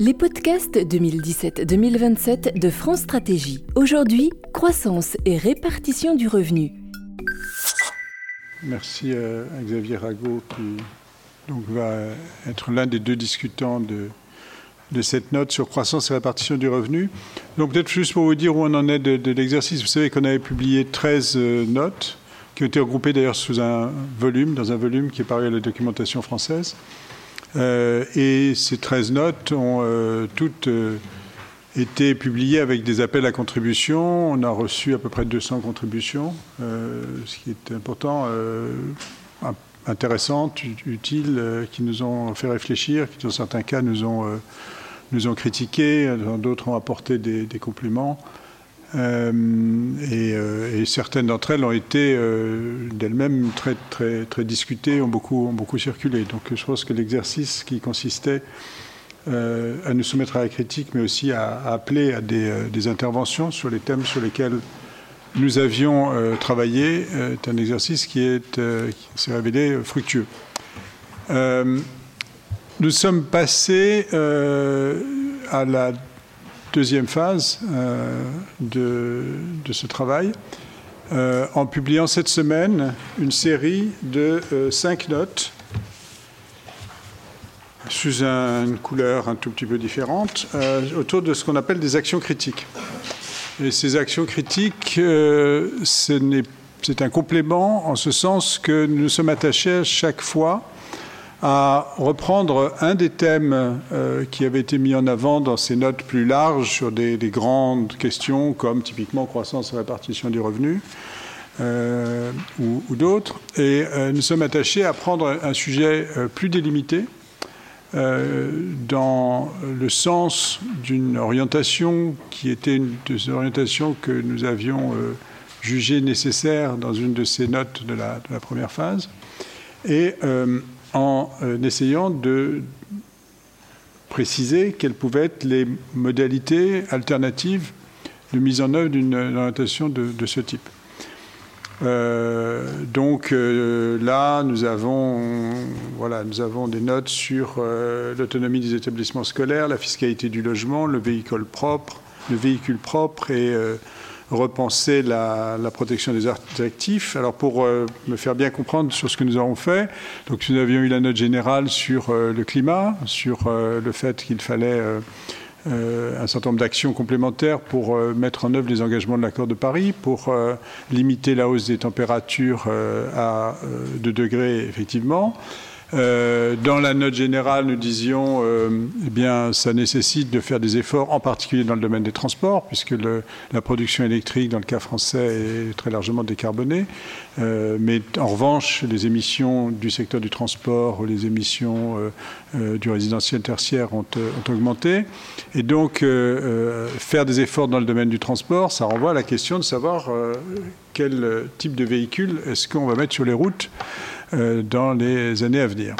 Les podcasts 2017-2027 de France Stratégie. Aujourd'hui, croissance et répartition du revenu. Merci à Xavier Rago qui donc, va être l'un des deux discutants de, de cette note sur croissance et répartition du revenu. Donc peut-être juste pour vous dire où on en est de, l'exercice, vous savez qu'on avait publié 13 euh, notes qui ont été regroupées d'ailleurs sous un volume, dans un volume qui est paru à la documentation française. Euh, et ces 13 notes ont euh, toutes été publiées avec des appels à contribution. On a reçu à peu près 200 contributions, ce qui est important intéressantes, utiles, qui nous ont fait réfléchir, qui dans certains cas nous ont nous ont critiqués, d'autres ont apporté des, compléments. Euh, euh, et, certaines d'entre elles ont été euh, d'elles-mêmes très, discutées, ont beaucoup, circulé. Donc je pense que l'exercice qui consistait à nous soumettre à la critique, mais aussi à, appeler à des, interventions sur les thèmes sur lesquels nous avions travaillé, est un exercice qui, est, qui s'est révélé fructueux. Nous sommes passés à la deuxième phase euh, de, ce travail euh, en publiant cette semaine une série de cinq notes sous une couleur un tout petit peu différente autour de ce qu'on appelle des actions critiques. Et ces actions critiques, c'est un complément en ce sens que nous sommes attachés à chaque fois à reprendre un des thèmes euh, qui avait été mis en avant dans ces notes plus larges sur des, grandes questions comme typiquement croissance et répartition du revenu euh, ou, d'autres. Et euh, nous sommes attachés à prendre un sujet plus délimité dans le sens d'une orientation qui était une des orientations que nous avions jugé nécessaire dans une de ces notes de la, de la première phase. Et en euh, essayant de préciser quelles pouvaient être les modalités alternatives de mise en œuvre d'une orientation de, ce type. Euh, donc euh, là, nous avons, voilà, nous avons des notes sur l'autonomie des établissements scolaires, la fiscalité du logement, le véhicule propre, le véhicule propre et repenser la, protection des actifs. Alors pour euh, me faire bien comprendre sur ce que nous avons fait, donc nous avions eu la note générale sur euh, le climat, sur euh, le fait qu'il fallait un certain nombre d'actions complémentaires pour mettre en œuvre les engagements de l'accord de Paris, pour limiter la hausse des températures à 2 degrés effectivement. Euh, dans la note générale, nous disions, euh, eh bien, ça nécessite de faire des efforts, en particulier dans le domaine des transports, puisque la production électrique, dans le cas français, est très largement décarbonée. Euh, mais en revanche, les émissions du secteur du transport les émissions du résidentiel tertiaire ont, ont augmenté. Et donc, faire des efforts dans le domaine du transport, ça renvoie à la question de savoir quel type de véhicule est-ce qu'on va mettre sur les routes euh, dans les années à venir.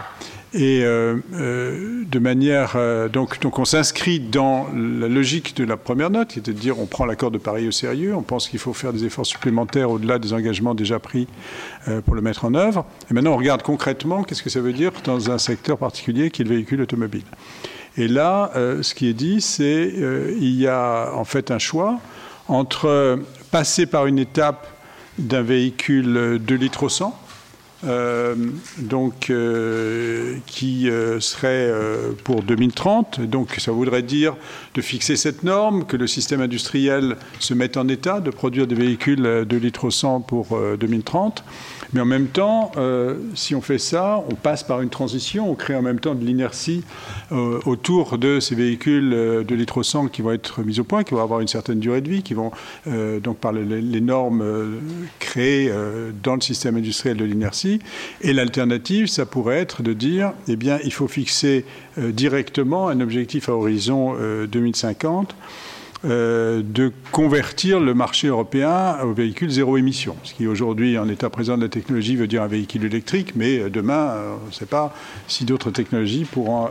Et euh, euh, de manière. donc, donc, on s'inscrit dans la logique de la première note, qui était de dire on prend l'accord de Paris au sérieux, on pense qu'il faut faire des efforts supplémentaires au-delà des engagements déjà pris pour le mettre en œuvre. Et maintenant, on regarde concrètement qu'est-ce que ça veut dire dans un secteur particulier qui est le véhicule automobile. Et là, ce qui est dit, c'est il y a en fait un choix entre passer par une étape d'un véhicule 2 litres au 100, euh, donc, euh, qui euh, serait pour 2030. Donc, ça voudrait dire de fixer cette norme, que le système industriel se mette en état de produire des véhicules de litres au 100 pour 2030. Mais en même temps, euh, si on fait ça, on passe par une transition, on crée en même temps de l'inertie euh, autour de ces véhicules euh, de litre 100 qui vont être mis au point, qui vont avoir une certaine durée de vie, qui vont, donc par les, normes créées dans le système industriel de l'inertie. Et l'alternative, ça pourrait être de dire, eh bien, il faut fixer directement un objectif à horizon 2050 euh, de convertir le marché européen aux véhicules zéro émission. Ce qui aujourd'hui, en état présent de la technologie, veut dire un véhicule électrique, mais euh, demain, euh, on ne sait pas si d'autres technologies pourront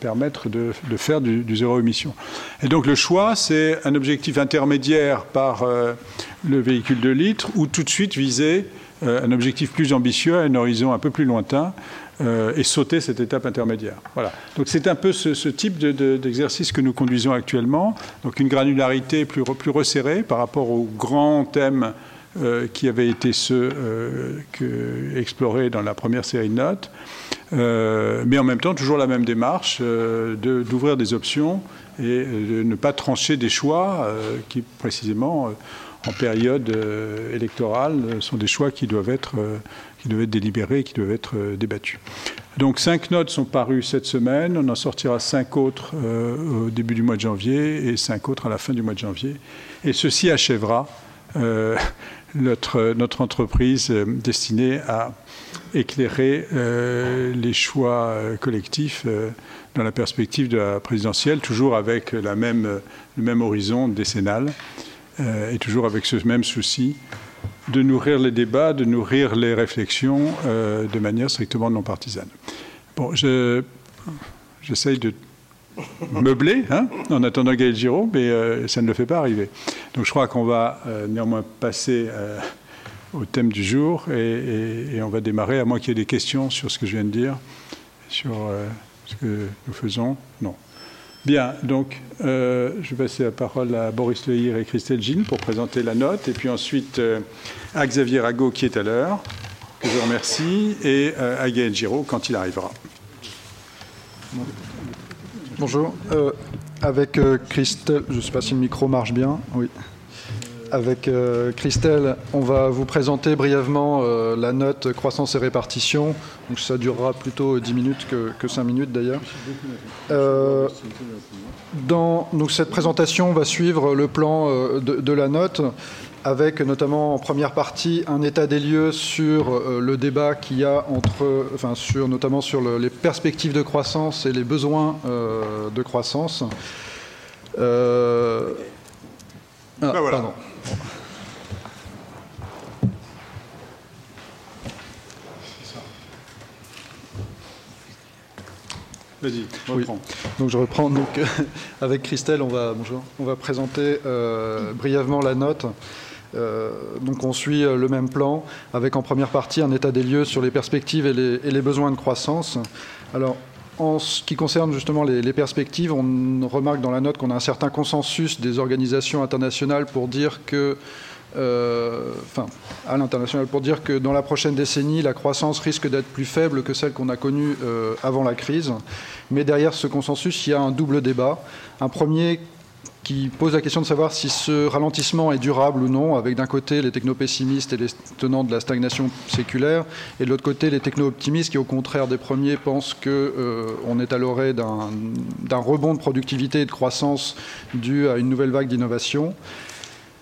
permettre de, faire du, zéro émission. Et donc le choix, c'est un objectif intermédiaire par le véhicule de litre ou tout de suite viser un objectif plus ambitieux à un horizon un peu plus lointain euh, et sauter cette étape intermédiaire. Voilà. Donc c'est un peu ce, type d'exercice que nous conduisons actuellement. Donc une granularité plus, resserrée par rapport aux grands thèmes euh, qui avaient été ceux euh, explorés dans la première série de notes, mais en même temps toujours la même démarche d'ouvrir des options et de ne pas trancher des choix qui précisément en période électorale sont des choix qui doivent être qui devaient être délibérés et qui doivent être euh, débattus. Donc cinq notes sont parues cette semaine. On en sortira cinq autres euh, au début du mois de janvier et cinq autres à la fin du mois de janvier. Et ceci achèvera euh, notre, notre, entreprise destinée à éclairer les choix collectifs dans la perspective de la présidentielle, toujours avec le même horizon décennal et toujours avec ce même souci de nourrir les débats, de nourrir les réflexions euh, de manière strictement non partisane. Bon, j'essaye de meubler hein, en attendant Gaël Giraud, mais euh, ça ne le fait pas arriver. Donc je crois qu'on va euh, néanmoins passer au thème du jour et, et on va démarrer, à moins qu'il y ait des questions sur ce que je viens de dire, sur ce que nous faisons. Non. Bien, donc euh, je vais passer la parole à Boris Lehir et Christelle Gilles pour présenter la note, et puis ensuite euh, à Xavier Rago qui est à l'heure, que je remercie, et euh, à Gaël Giraud quand il arrivera. Bonjour. avec Christelle, je ne sais pas si le micro marche bien. Oui. Avec euh, Christelle, on va vous présenter brièvement euh, la note croissance et répartition. Donc ça durera plutôt 10 minutes que, que 5 minutes d'ailleurs. Euh, dans, donc cette présentation va suivre le plan de, la note avec notamment en première partie un état des lieux sur le débat qu'il y a entre, enfin sur, notamment sur les perspectives de croissance et les besoins de croissance. Ah, ben voilà. Vas-y, reprends. Donc je reprends. Donc avec Christelle, on va bonjour. On va présenter euh, brièvement la note. Euh, donc on suit euh, le même plan avec en première partie un état des lieux sur les perspectives et les, et les besoins de croissance. Alors en ce qui concerne justement les, perspectives, on remarque dans la note qu'on a un certain consensus des organisations internationales pour dire que euh, enfin, à l'international pour dire que dans la prochaine décennie, la croissance risque d'être plus faible que celle qu'on a connue euh, avant la crise. Mais derrière ce consensus, il y a un double débat. Un premier qui pose la question de savoir si ce ralentissement est durable ou non, avec d'un côté les techno-pessimistes et les tenants de la stagnation séculaire, et de l'autre côté les techno-optimistes qui, au contraire des premiers, pensent qu'on euh, est à l'orée d'un rebond de productivité et de croissance dû à une nouvelle vague d'innovation.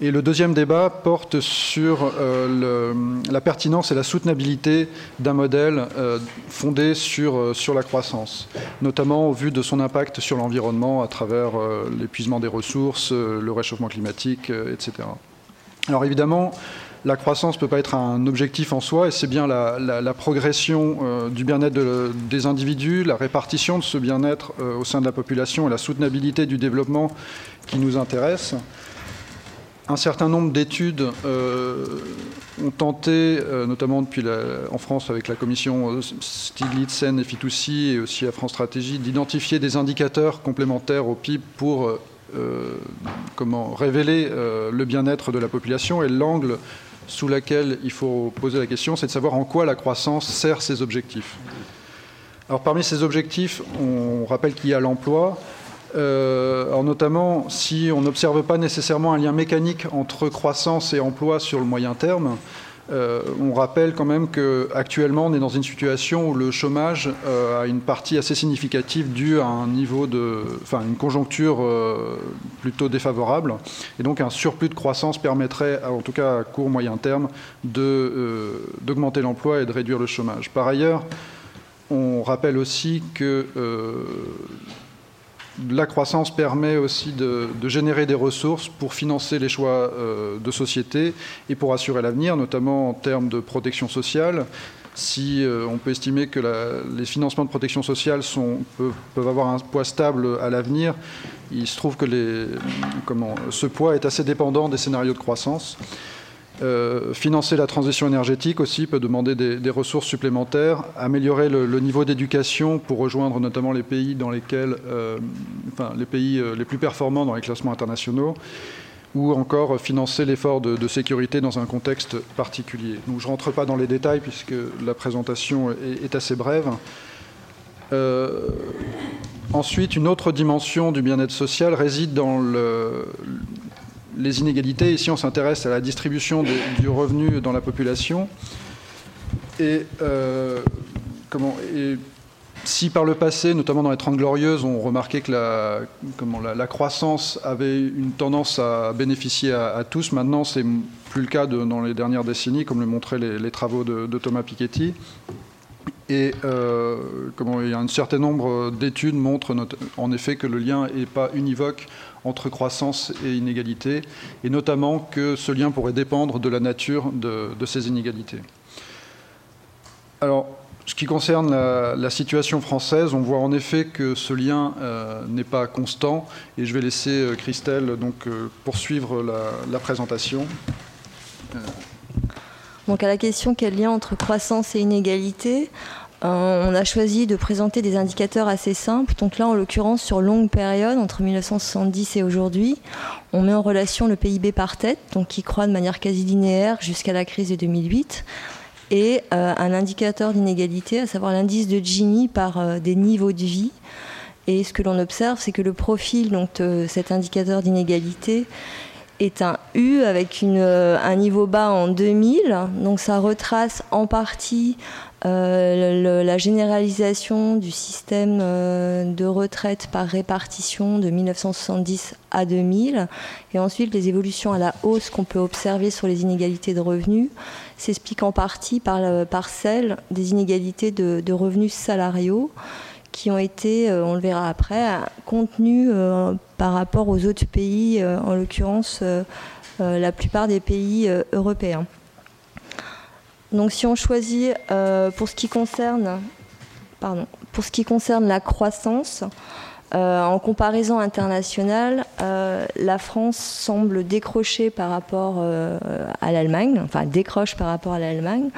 Et le deuxième débat porte sur euh, la pertinence et la soutenabilité d'un modèle euh, fondé sur, euh, sur la croissance, notamment au vu de son impact sur l'environnement à travers l'épuisement des ressources, le réchauffement climatique, etc. Alors évidemment, la croissance ne peut pas être un objectif en soi, et c'est bien la, progression du bien-être des individus, la répartition de ce bien-être au sein de la population et la soutenabilité du développement qui nous intéresse un certain nombre d'études euh, ont tenté, euh, notamment depuis en France avec la commission euh, Stiglitz-Sen et Fitoussi et aussi à France Stratégie, d'identifier des indicateurs complémentaires au PIB pour révéler le bien-être de la population et l'angle sous lequel il faut poser la question, c'est de savoir en quoi la croissance sert ces objectifs. Alors parmi ces objectifs, on rappelle qu'il y a l'emploi, euh, alors notamment, si on n'observe pas nécessairement un lien mécanique entre croissance et emploi sur le moyen terme, euh, on rappelle quand même qu'actuellement, on est dans une situation où le chômage euh, a une partie assez significative due à un niveau de, enfin, une conjoncture plutôt défavorable, et donc un surplus de croissance permettrait, en tout cas à court moyen terme, d'augmenter l'emploi et de réduire le chômage. Par ailleurs, on rappelle aussi que la croissance permet aussi de, générer des ressources pour financer les choix de société et pour assurer l'avenir, notamment en termes de protection sociale. Si on peut estimer que les financements de protection sociale peuvent, avoir un poids stable à l'avenir, il se trouve que ce poids est assez dépendant des scénarios de croissance. Euh, financer la transition énergétique aussi peut demander des, ressources supplémentaires, améliorer le, niveau d'éducation pour rejoindre notamment les pays dans lesquels, euh, les pays euh, les plus performants dans les classements internationaux, ou encore financer l'effort de, sécurité dans un contexte particulier. Je ne rentre pas dans les détails puisque la présentation est, assez brève. ensuite, une autre dimension du bien-être social réside dans le, les inégalités. Ici, on s'intéresse à la distribution du revenu dans la population. Et, euh, comment, si par le passé, notamment dans les Trente Glorieuses, on remarquait que la, croissance avait une tendance à bénéficier à, tous, maintenant, c'est plus le cas dans les dernières décennies, comme le montraient les, travaux de, Thomas Piketty. Et euh, il y a un certain nombre d'études montrent en effet que le lien n'est pas univoque entre croissance et inégalité, et notamment que ce lien pourrait dépendre de la nature de, ces inégalités. Alors, ce qui concerne la, situation française, on voit en effet que ce lien euh, n'est pas constant, et je vais laisser euh, Christelle donc, euh, poursuivre la, présentation. Donc à la question quel lien entre croissance et inégalité, on a choisi de présenter des indicateurs assez simples. Donc là, en l'occurrence, sur longue période, entre 1970 et aujourd'hui, on met en relation le PIB par tête, donc qui croît de manière quasi linéaire jusqu'à la crise de 2008, et euh, un indicateur d'inégalité, à savoir l'indice de Gini par euh, des niveaux de vie. Et ce que l'on observe, c'est que le profil donc, de cet indicateur d'inégalité est un U avec un niveau bas en 2000. Donc ça retrace en partie euh, la généralisation du système euh, de retraite par répartition de 1970 à 2000 et ensuite les évolutions à la hausse qu'on peut observer sur les inégalités de revenus s'expliquent en partie par, par celle des inégalités de, revenus salariaux qui ont été, euh, on le verra après, contenues par rapport aux autres pays, en l'occurrence la plupart des pays européens. Donc si on choisit euh, pour ce qui concerne, pardon, pour ce qui concerne la croissance, euh, en comparaison internationale, euh, la France semble décrocher par rapport à l'Allemagne, enfin décroche par rapport à l'Allemagne.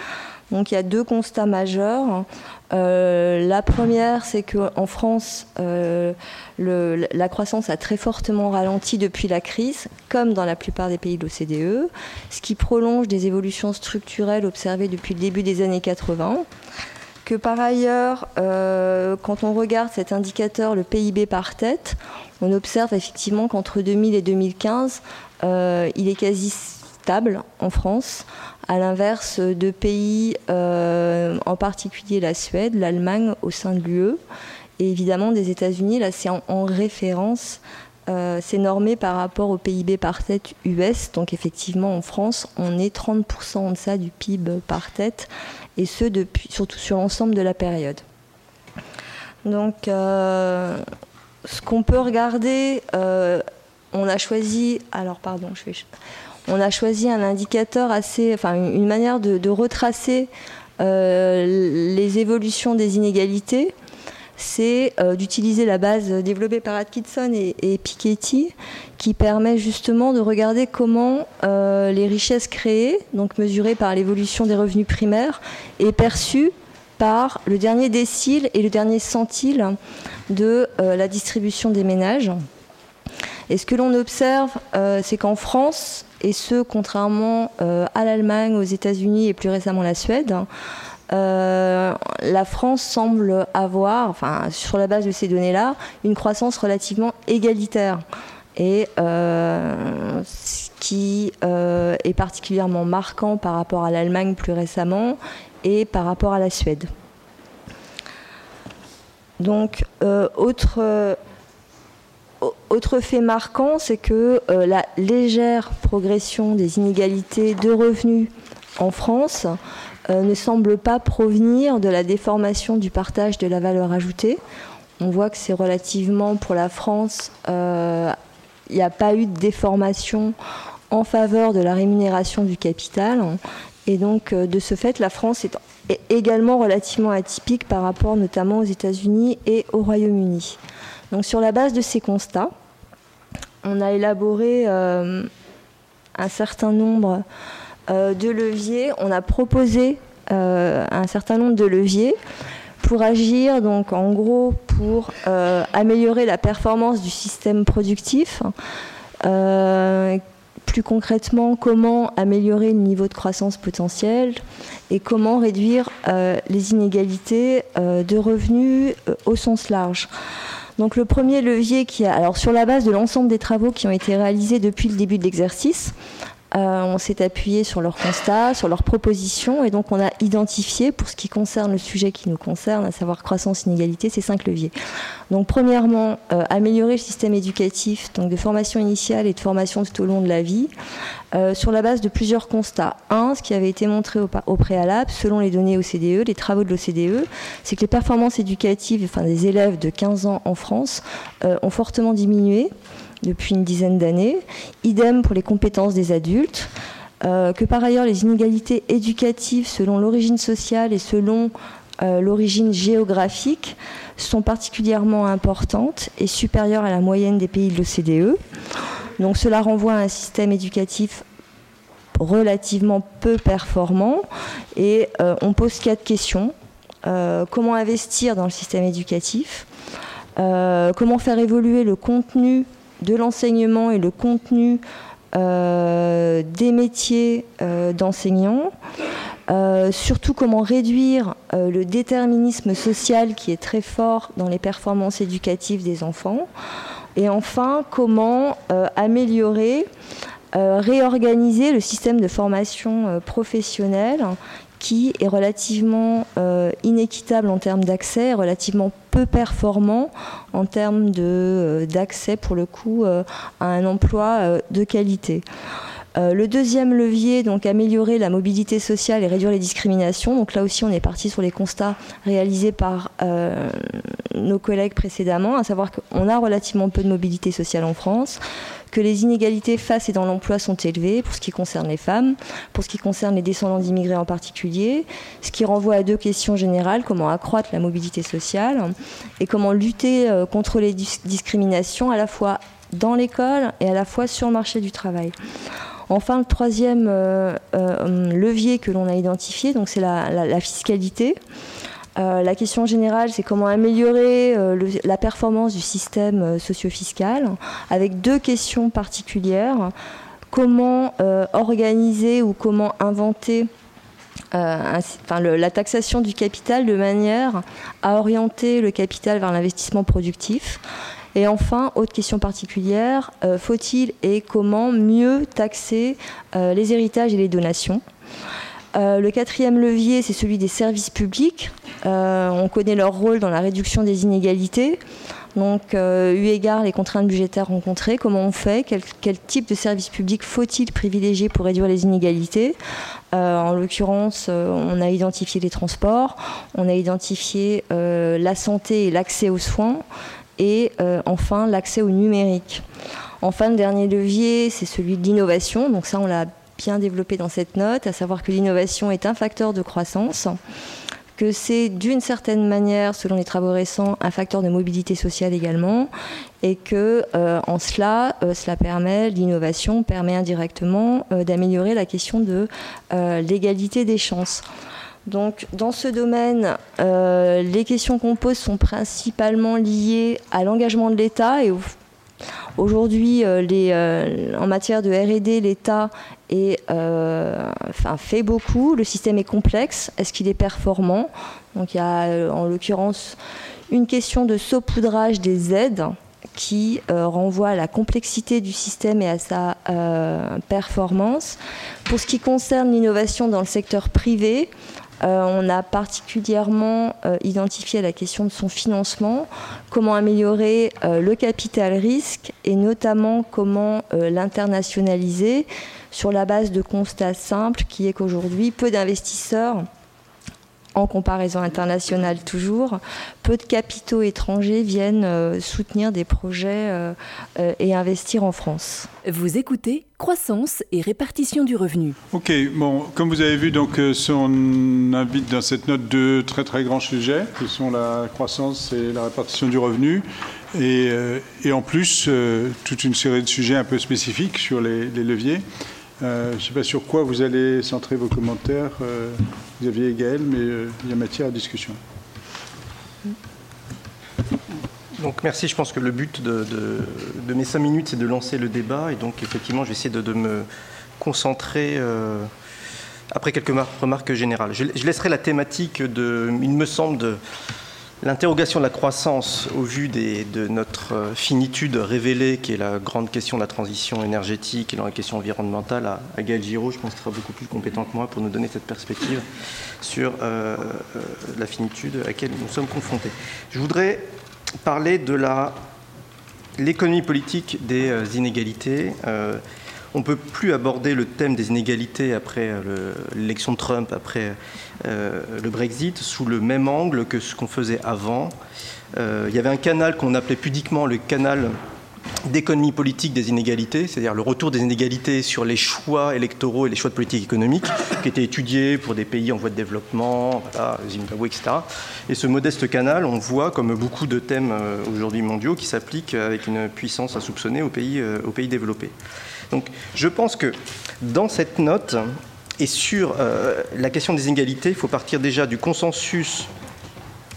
Donc il y a deux constats majeurs. Euh, la première, c'est qu'en France, euh, la croissance a très fortement ralenti depuis la crise, comme dans la plupart des pays de l'OCDE, ce qui prolonge des évolutions structurelles observées depuis le début des années 80. Que par ailleurs, euh, quand on regarde cet indicateur, le PIB par tête, on observe effectivement qu'entre 2000 et 2015, il est quasi stable en France, à l'inverse de pays, euh, en particulier la Suède, l'Allemagne au sein de l'UE, et évidemment des États-Unis. Là, c'est en, référence, euh, c'est normé par rapport au PIB par tête US. Donc effectivement, en France, on est 30% en deçà du PIB par tête, et ce surtout sur l'ensemble de la période. Donc, euh, ce qu'on peut regarder, on a choisi, alors pardon, je vais, on a choisi un indicateur assez, enfin une manière de, retracer euh, les évolutions des inégalités, c'est euh, d'utiliser la base développée par Atkinson et, Piketty, qui permet justement de regarder comment euh, les richesses créées, donc mesurées par l'évolution des revenus primaires, est perçues par le dernier décile et le dernier centile de la distribution des ménages. Et ce que l'on observe, c'est qu'en France, et ce, contrairement euh, à l'Allemagne, aux États-Unis et plus récemment la Suède. Euh, la France semble avoir, enfin, sur la base de ces données-là, une croissance relativement égalitaire. Et euh, ce qui est particulièrement marquant par rapport à l'Allemagne plus récemment et par rapport à la Suède. Donc, autre autre fait marquant, c'est que euh, la légère progression des inégalités de revenus en France euh, ne semble pas provenir de la déformation du partage de la valeur ajoutée. on voit que c'est relativement pour la France, il n'y a pas eu de déformation en faveur de la rémunération du capital. Et donc, de ce fait, la France est également relativement atypique par rapport notamment aux États-Unis et au Royaume-Uni. Donc, sur la base de ces constats, on a élaboré un certain nombre de leviers. On a proposé euh, un certain nombre de leviers pour agir, donc en gros pour euh, améliorer la performance du système productif. Euh, plus concrètement, comment améliorer le niveau de croissance potentielle et comment réduire les inégalités de revenus au sens large. Donc le premier levier qui a, alors sur la base de l'ensemble des travaux qui ont été réalisés depuis le début de l'exercice, euh, on s'est appuyé sur leurs constats, sur leurs propositions, et donc on a identifié, pour ce qui concerne le sujet qui nous concerne, à savoir croissance, inégalité, ces cinq leviers. Donc premièrement, euh, améliorer le système éducatif, donc de formation initiale et de formation tout au long de la vie, euh, sur la base de plusieurs constats. Un, ce qui avait été montré au, au préalable, selon les données OCDE, les travaux de l'OCDE, c'est que les performances éducatives enfin, des élèves de 15 ans en France ont fortement diminué depuis une dizaine d'années. Idem pour les compétences des adultes. Euh, que par ailleurs les inégalités éducatives selon l'origine sociale et selon euh, l'origine géographique sont particulièrement importantes et supérieures à la moyenne des pays de l'OCDE. Donc cela renvoie à un système éducatif relativement peu performant et euh, on pose quatre questions. comment investir dans le système éducatif? Comment faire évoluer le contenu de l'enseignement et le contenu euh, des métiers euh, d'enseignants. Euh, surtout comment réduire le déterminisme social qui est très fort dans les performances éducatives des enfants. Et enfin, comment améliorer, réorganiser le système de formation professionnelle qui est relativement euh, inéquitable en termes d'accès, relativement peu performant en termes euh, d'accès pour le coup euh, à un emploi de qualité. le deuxième levier, donc améliorer la mobilité sociale et réduire les discriminations. Donc là aussi, on est parti sur les constats réalisés par nos collègues précédemment, à savoir qu'on a relativement peu de mobilité sociale en France que les inégalités face et dans l'emploi sont élevées pour ce qui concerne les femmes, pour ce qui concerne les descendants d'immigrés en particulier, ce qui renvoie à deux questions générales, comment accroître la mobilité sociale et comment lutter euh, contre les discriminations à la fois dans l'école et à la fois sur le marché du travail. Enfin, le troisième euh, euh, levier que l'on a identifié, c'est la, fiscalité. Euh, la question générale, c'est comment améliorer euh, la performance du système euh, socio-fiscal, avec deux questions particulières. Comment organiser ou comment inventer la taxation du capital de manière à orienter le capital vers l'investissement productif. Et enfin, autre question particulière, faut-il et comment mieux taxer les héritages et les donations? Euh, le quatrième levier, c'est celui des services publics. Euh, on connaît leur rôle dans la réduction des inégalités. Donc, euh, eu égard les contraintes budgétaires rencontrées, comment on fait? Quel, type de services publics faut-il privilégier pour réduire les inégalités? En l'occurrence, on a identifié les transports, on a identifié la santé et l'accès aux soins, et enfin l'accès au numérique. Enfin, le dernier levier, c'est celui de l'innovation. Donc ça, on l'a bien développé dans cette note, à savoir que l'innovation est un facteur de croissance, que c'est d'une certaine manière, selon les travaux récents, un facteur de mobilité sociale également, et que euh, en cela, euh, cela permet, l'innovation permet indirectement euh, d'améliorer la question de l'égalité des chances. Donc, dans ce domaine, les questions qu'on pose sont principalement liées à l'engagement de l'État et au Aujourd'hui, euh, euh, en matière de R&D, l'État euh, fait beaucoup. Le système est complexe. Est-ce qu'il est performant? Donc il y a en l'occurrence une question de saupoudrage des aides qui renvoie à la complexité du système et à sa performance. Pour ce qui concerne l'innovation dans le secteur privé, on a particulièrement euh, identifié la question de son financement, comment améliorer euh, le capital risque et notamment comment l'internationaliser sur la base de constats simples qui est qu'aujourd'hui, peu d'investisseurs en comparaison internationale toujours, peu de capitaux étrangers viennent euh, soutenir des projets euh, euh, et investir en France. Vous écoutez Croissance et répartition du revenu. Ok, bon, comme vous avez vu, donc, on invite dans cette note deux très très grands sujets, qui sont la croissance et la répartition du revenu. Et, en plus, toute une série de sujets un peu spécifiques sur les leviers. Euh, je ne sais pas sur quoi vous allez centrer vos commentaires, euh, Xavier et Gaël, mais euh, il y a matière à discussion. Donc merci, je pense que le but de, mes cinq minutes, c'est de lancer le débat, et donc effectivement, je vais essayer de, me concentrer après quelques remarques générales. Je, je, laisserai la thématique de, il me semble, de L'interrogation de la croissance au vu de notre euh, finitude révélée, qui est la grande question de la transition énergétique et dans la question environnementale, à, Gaël Giraud, je pense qu'il sera beaucoup plus compétent que moi pour nous donner cette perspective sur euh, euh, la finitude à laquelle nous sommes confrontés. Je voudrais parler de l'économie politique des inégalités. On ne peut plus aborder le thème des inégalités après l'élection de Trump, après euh, le Brexit sous le même angle que ce qu'on faisait avant. Euh, il y avait un canal qu'on appelait pudiquement le canal d'économie politique des inégalités, c'est-à-dire le retour des inégalités sur les choix électoraux et les choix de politique économique, qui étaient étudiés pour des pays en voie de développement, Zimbabwe, etc. Et ce modeste canal, on voit, comme beaucoup de thèmes euh, aujourd'hui mondiaux, qui s'appliquent avec une puissance insoupçonnée aux aux pays développés. Donc je pense que dans cette note, et sur euh, la question des inégalités, il faut partir déjà du consensus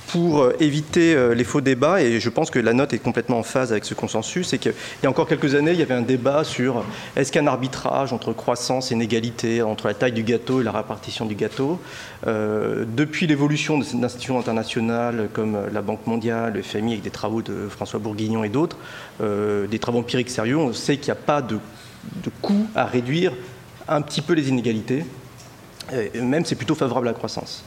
pour euh, éviter euh, les faux débats, et je pense que la note est complètement en phase avec ce consensus, c'est qu'il y a encore quelques années, il y avait un débat sur est-ce qu'un arbitrage entre croissance et inégalité, entre la taille du gâteau et la répartition du gâteau, depuis l'évolution de ces institutions internationales comme la Banque mondiale, le FMI, avec des travaux de François Bourguignon et d'autres, des travaux empiriques sérieux, on sait qu'il n'y a pas de, de coût à réduire un petit peu les inégalités, même c'est plutôt favorable à la croissance.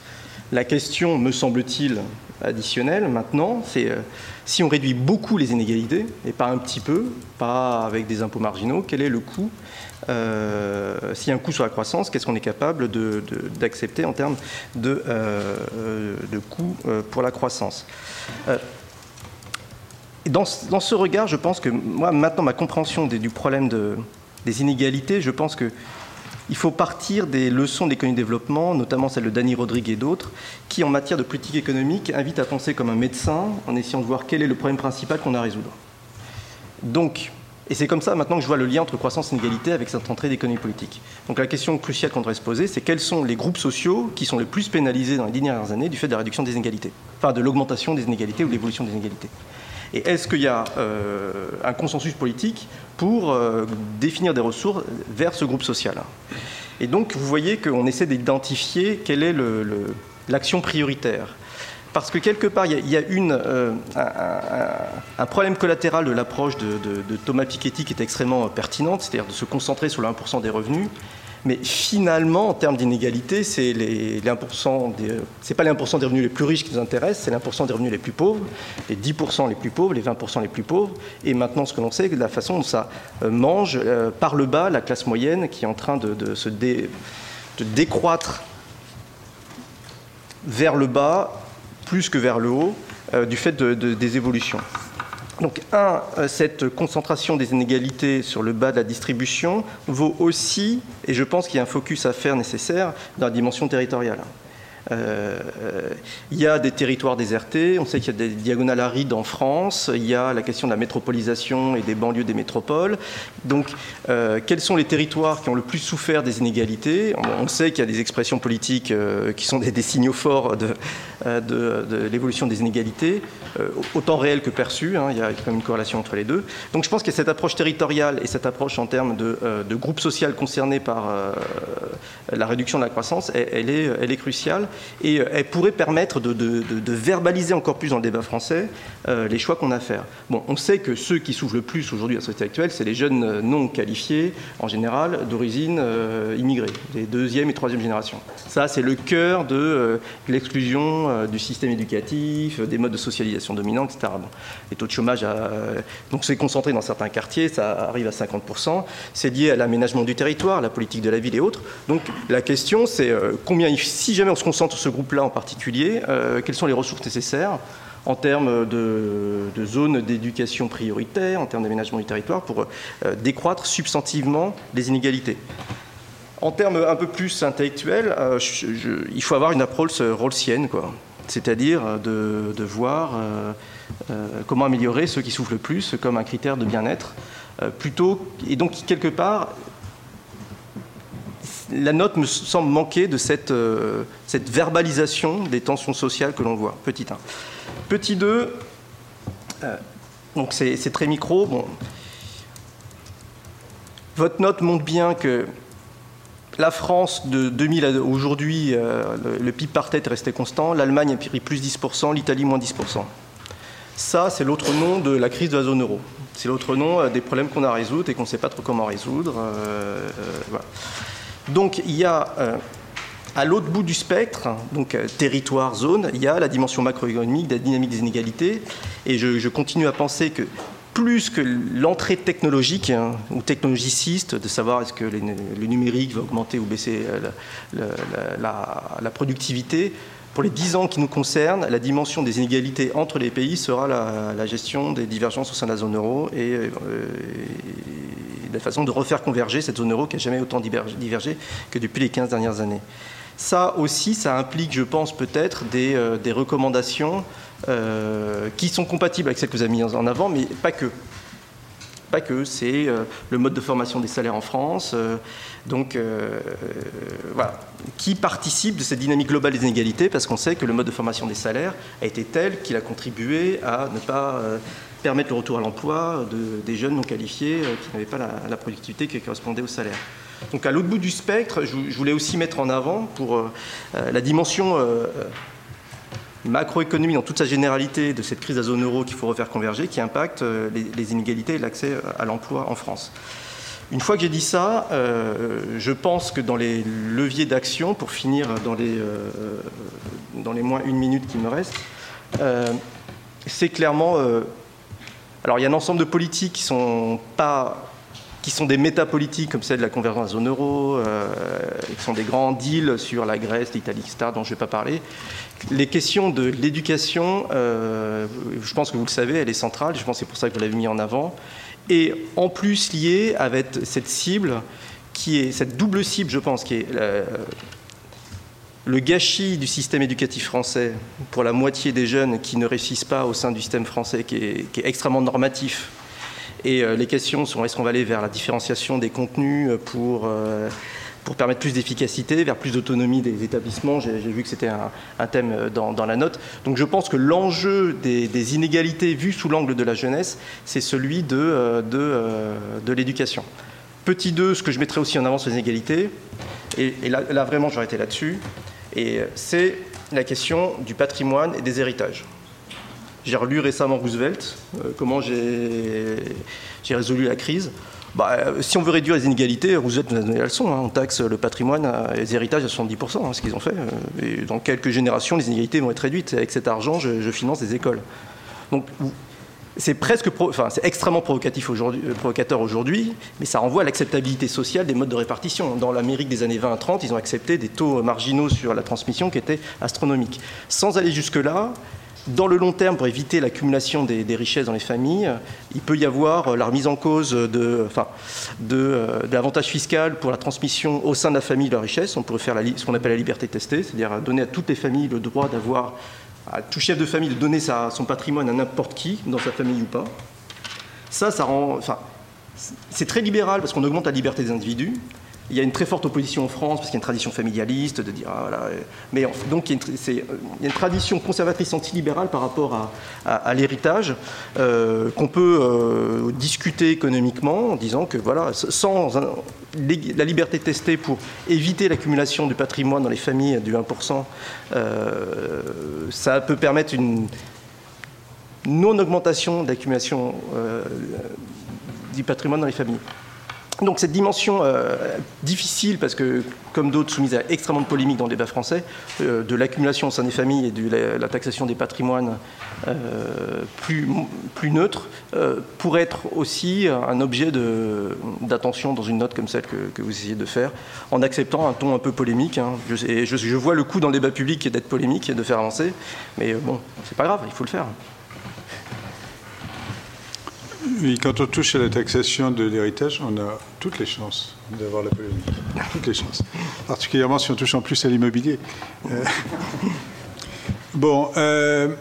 La question, me semble-t-il, additionnelle maintenant, c'est euh, si on réduit beaucoup les inégalités, et pas un petit peu, pas avec des impôts marginaux, quel est le coût euh, S'il y a un coût sur la croissance, qu'est-ce qu'on est capable d'accepter en termes de, euh, de coût pour la croissance? Dans, dans, ce regard, je pense que moi, maintenant, ma compréhension du problème de, des inégalités, je pense que il faut partir des leçons d'économie de développement, notamment celle de Danny Rodrigue et d'autres, qui, en matière de politique économique, invitent à penser comme un médecin en essayant de voir quel est le problème principal qu'on a à résoudre. Donc, et c'est comme ça maintenant que je vois le lien entre croissance et inégalité avec cette entrée d'économie politique. Donc la question cruciale qu'on devrait se poser, c'est quels sont les groupes sociaux qui sont les plus pénalisés dans les dernières années du fait de la réduction des inégalités, enfin de l'augmentation des inégalités ou de l'évolution des inégalités. Et est-ce qu'il y a euh, un consensus politique pour euh, définir des ressources vers ce groupe social? Et donc, vous voyez qu'on essaie d'identifier quelle est l'action prioritaire. Parce que quelque part, il y a, une, euh, un, problème collatéral de l'approche de, de, Thomas Piketty qui est extrêmement pertinente, c'est-à-dire de se concentrer sur le 1% des revenus, mais finalement, en termes d'inégalité, c'est les, les c'est pas les 1% des revenus les plus riches qui nous intéressent, c'est les 1% des revenus les plus pauvres, les 10% les plus pauvres, les 20% les plus pauvres. Et maintenant, ce que l'on sait, c'est la façon dont ça euh, mange euh, par le bas la classe moyenne qui est en train de, se décroître vers le bas plus que vers le haut euh, du fait des évolutions. Donc, un, euh, cette concentration des inégalités sur le bas de la distribution vaut aussi, et je pense qu'il y a un focus à faire nécessaire, dans la dimension territoriale. Euh, il y a des territoires désertés, on sait qu'il y a des diagonales arides en France, il y a la question de la métropolisation et des banlieues des métropoles. Donc, euh, quels sont les territoires qui ont le plus souffert des inégalités? On sait qu'il y a des expressions politiques euh, qui sont des, signaux forts de, l'évolution des inégalités, autant réelles que perçues, hein, il y a quand même une corrélation entre les deux. Donc, je pense que cette approche territoriale et cette approche en termes de, de groupe social concerné par la réduction de la croissance, elle est cruciale et euh, elle pourrait permettre de, verbaliser encore plus dans le débat français euh, les choix qu'on a à faire. Bon, on sait que ceux qui souffrent le plus aujourd'hui à la société actuelle, c'est les jeunes euh, non qualifiés, en général, d'origine immigrée, les deuxième et troisième générations. Ça, c'est le cœur de l'exclusion du système éducatif, des modes de socialisation dominants, etc. les taux de chômage, donc c'est concentré dans certains quartiers, ça arrive à 50%. C'est lié à l'aménagement du territoire, la politique de la ville et autres. Donc la question, c'est combien, si jamais on se concentre ce groupe-là en particulier. quelles sont les ressources nécessaires en termes de, zones d'éducation prioritaire, en termes d'aménagement du territoire, pour décroître substantivement les inégalités? En termes un peu plus intellectuels, il faut avoir une approche rawlsienne, quoi c'est-à-dire de, voir euh, euh, comment améliorer ceux qui souffrent le plus comme un critère de bien-être, euh, plutôt et donc quelque part la note me semble manquer de cette, cette verbalisation des tensions sociales que l'on voit. Petit 1. Petit 2, donc c'est très micro. Votre note montre bien que la France, de 2000 à aujourd'hui, euh, le, PIB par tête est resté constant. L'Allemagne a pris plus 10%, l'Italie moins 10%. Ça, c'est l'autre nom de la crise de la zone euro. C'est l'autre nom euh, des problèmes qu'on a à résoudre et qu'on ne sait pas trop comment résoudre. Euh, donc, il y a à l'autre bout du spectre, donc territoire, zone, il y a la dimension macroéconomique, la dynamique des inégalités. Et je continue à penser que plus que l'entrée technologique hein, ou technologiciste, de savoir est-ce que le numérique va augmenter ou baisser euh, la, productivité, pour les dix ans qui nous concernent, la dimension des inégalités entre les pays sera la, gestion des divergences au sein de la zone euro et, euh, la façon de refaire converger cette zone euro qui n'a jamais autant divergé que depuis les 15 dernières années. Ça aussi, ça implique, je pense, peut-être des, euh, recommandations euh, qui sont compatibles avec celles que vous avez mises en avant, mais pas que. Pas que, c'est euh, le mode de formation des salaires en France, donc voilà, qui participe de cette dynamique globale des inégalités, parce qu'on sait que le mode de formation des salaires a été tel qu'il a contribué à ne pas permettre le retour à l'emploi de, des jeunes non qualifiés qui n'avaient pas la, productivité qui correspondait au salaire. Donc à l'autre bout du spectre, je, voulais aussi mettre en avant pour la dimension macroéconomie dans toute sa généralité de cette crise de zone euro qu'il faut refaire converger, qui impacte euh, les, inégalités et l'accès euh, à l'emploi en France. Une fois que j'ai dit ça, euh, je pense que dans les leviers d'action, pour finir dans les, dans les moins une minute qui me reste, c'est clairement... alors il y a un ensemble de politiques qui sont pas qui sont des métapolitiques comme celle de la convergence de la zone euro, qui sont des grands deals sur la Grèce, l'Italie, etc., dont je ne vais pas parler, les questions de l'éducation, euh, je pense que vous le savez, elle est centrale, je pense que c'est pour ça que vous l'avez mis en avant, et en plus liée avec cette cible, qui est cette double cible, je pense, qui est euh, le gâchis du système éducatif français pour la moitié des jeunes qui ne réussissent pas au sein du système français, qui est, extrêmement normatif. Et euh, les questions sont est-ce qu'on va aller vers la différenciation des contenus pour pour permettre plus d'efficacité, vers plus d'autonomie des établissements? J'ai vu que c'était un, thème euh, dans, la note. Donc je pense que l'enjeu des, inégalités vues sous l'angle de la jeunesse, c'est celui de, euh, euh, de, l'éducation. Petit 2, ce que je mettrais aussi en avant sur les inégalités, et, là, là, vraiment j'aurais été là-dessus, et c'est la question du patrimoine et des héritages. J'ai relu récemment Roosevelt, comment j'ai résolu la crise. Bah, euh, si on veut réduire les inégalités, Roosevelt nous a donné la leçon. Hein. on taxe le patrimoine et les héritages à 70%, hein, ce qu'ils ont fait. Euh, et dans quelques générations, les inégalités vont être réduites. Avec cet argent, je, finance des écoles. Donc, c'est presque, enfin, c'est extrêmement provocatif euh, provocateur aujourd'hui, mais ça renvoie à l'acceptabilité sociale des modes de répartition. Dans l'Amérique des années 20 à 30, ils ont accepté des taux marginaux sur la transmission qui étaient astronomiques. Sans aller jusque-là, dans le long terme, pour éviter l'accumulation des, richesses dans les familles, il peut y avoir euh, la remise en cause de, enfin, de, euh, l'avantage fiscal pour la transmission au sein de la famille de la richesse. On pourrait faire ce qu'on appelle la liberté testée, c'est-à-dire donner à toutes les familles le droit d'avoir, à tout chef de famille de donner son patrimoine à n'importe qui, dans sa famille ou pas. Ça, ça rend, enfin, c'est très libéral parce qu'on augmente la liberté des individus, il y a une très forte opposition en France parce qu'il y a une tradition familialiste de dire ah, voilà. Mais donc il y, a une, tradition conservatrice antilibérale par rapport à, l'héritage euh, qu'on peut euh, discuter économiquement en disant que voilà sans la liberté testée pour éviter l'accumulation du patrimoine dans les familles du 1%, euh, ça peut permettre une non augmentation d'accumulation du patrimoine dans les familles. Donc cette dimension euh, difficile, parce que comme d'autres soumises à extrêmement de polémiques dans le débat français, euh, de l'accumulation au sein des familles et de la, taxation des patrimoines euh, plus, plus neutre, pourrait être aussi un objet d'attention dans une note comme celle que, vous essayez de faire, en acceptant un ton un peu polémique. Hein. Je, je, vois le coup dans le débat public d'être polémique et de faire avancer, mais bon, c'est pas grave, il faut le faire. Oui, quand on touche à la taxation de l'héritage, on a toutes les chances d'avoir la polémique. Toutes les chances. Particulièrement si on touche en plus à l'immobilier. Euh, bon, euh,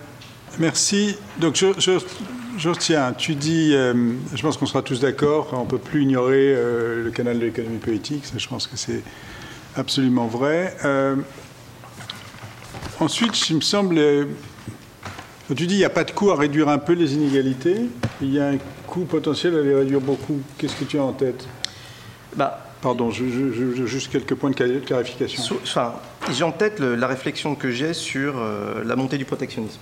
merci. Donc, je, je, retiens, tu dis, euh, je pense qu'on sera tous d'accord, on ne peut plus ignorer le canal de l'économie politique. Ça, je pense que c'est absolument vrai. ensuite, il me semble tu dis qu'il n'y a pas de coût à réduire un peu les inégalités, il y a un coût potentiel à les réduire beaucoup. Qu'est-ce que tu as en tête bah, Pardon, juste quelques points de clarification. j'ai en tête la réflexion que j'ai sur euh, la montée du protectionnisme.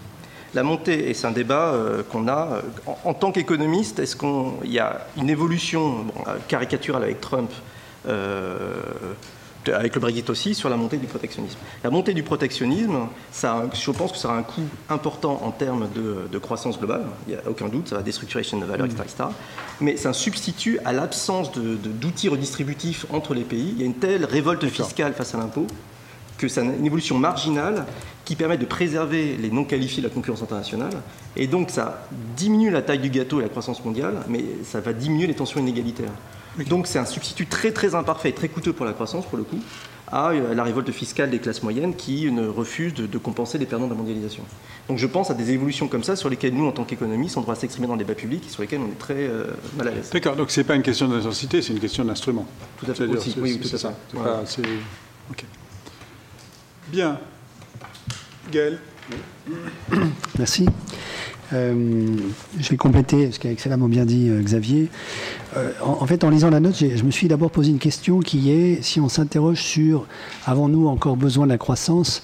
La montée, et c'est un débat euh, qu'on a, euh, en, tant qu'économiste, est-ce qu'il y a une évolution caricaturale avec Trump avec le Brexit aussi, sur la montée du protectionnisme. La montée du protectionnisme, ça, je pense que ça aura un coût important en termes de, croissance globale, il n'y a aucun doute, ça va déstructurer les chaînes de valeur, etc., Mais c'est un substitut à l'absence d'outils redistributifs entre les pays. Il y a une telle révolte fiscale face à l'impôt que c'est une évolution marginale qui permet de préserver les non qualifiés de la concurrence internationale. Et donc ça diminue la taille du gâteau et la croissance mondiale, mais ça va diminuer les tensions inégalitaires. Donc c'est un substitut très très imparfait et très coûteux pour la croissance, pour le coup, à euh, la révolte fiscale des classes moyennes qui ne refusent de, compenser les perdants de la mondialisation. Donc je pense à des évolutions comme ça sur lesquelles nous, en tant qu'économistes, on doit s'exprimer dans le débat public et sur lesquelles on est très euh, mal à l'aise. D'accord, donc ce n'est pas une question d'intensité, c'est une question d'instrument. Tout à fait, aussi, oui, tout à fait. Ok. Bien. Gaël Merci. Euh, je vais compléter ce qu'a excellemment bien dit euh, Xavier. Euh, en, fait, en lisant la note, je me suis d'abord posé une question qui est si on s'interroge sur avons-nous encore besoin de la croissance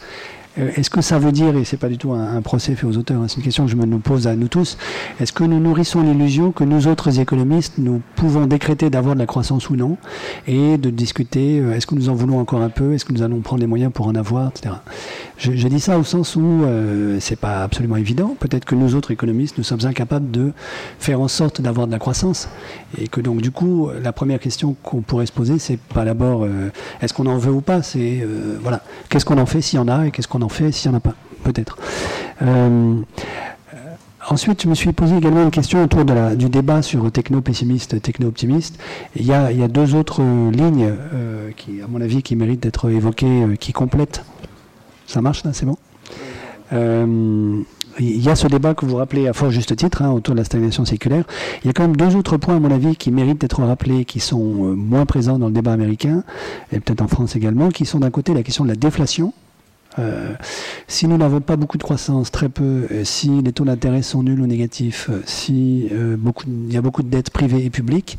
est-ce que ça veut dire, et c'est pas du tout un, procès fait aux auteurs, hein, c'est une question que je me nous pose à nous tous, est-ce que nous nourrissons l'illusion que nous autres économistes, nous pouvons décréter d'avoir de la croissance ou non, et de discuter, euh, est-ce que nous en voulons encore un peu, est-ce que nous allons prendre les moyens pour en avoir, etc. Je, dis ça au sens où euh, c'est pas absolument évident. Peut-être que nous autres économistes, nous sommes incapables de faire en sorte d'avoir de la croissance, et que donc du coup, la première question qu'on pourrait se poser, c'est pas d'abord est-ce qu'on en veut ou pas, c'est voilà, qu'est-ce qu'on en fait s'il y en a, et qu'est-ce qu'on en fait s'il n'y en a pas, peut-être. Euh, ensuite, je me suis posé également une question autour de la, du débat sur techno-pessimiste, techno-optimiste. Il, y a, il y a deux autres lignes euh, qui, à mon avis, qui méritent d'être évoquées, euh, qui complètent. Ça marche là, c'est bon? Il y a ce débat que vous rappelez à fort juste titre hein, autour de la stagnation séculaire. Il y a quand même deux autres points, à mon avis, qui méritent d'être rappelés, qui sont moins présents dans le débat américain, et peut-être en France également, qui sont d'un côté la question de la déflation, euh, si nous n'avons pas beaucoup de croissance, très peu, euh, si les taux d'intérêt sont nuls ou négatifs, euh, si y a beaucoup de dettes privées et publiques,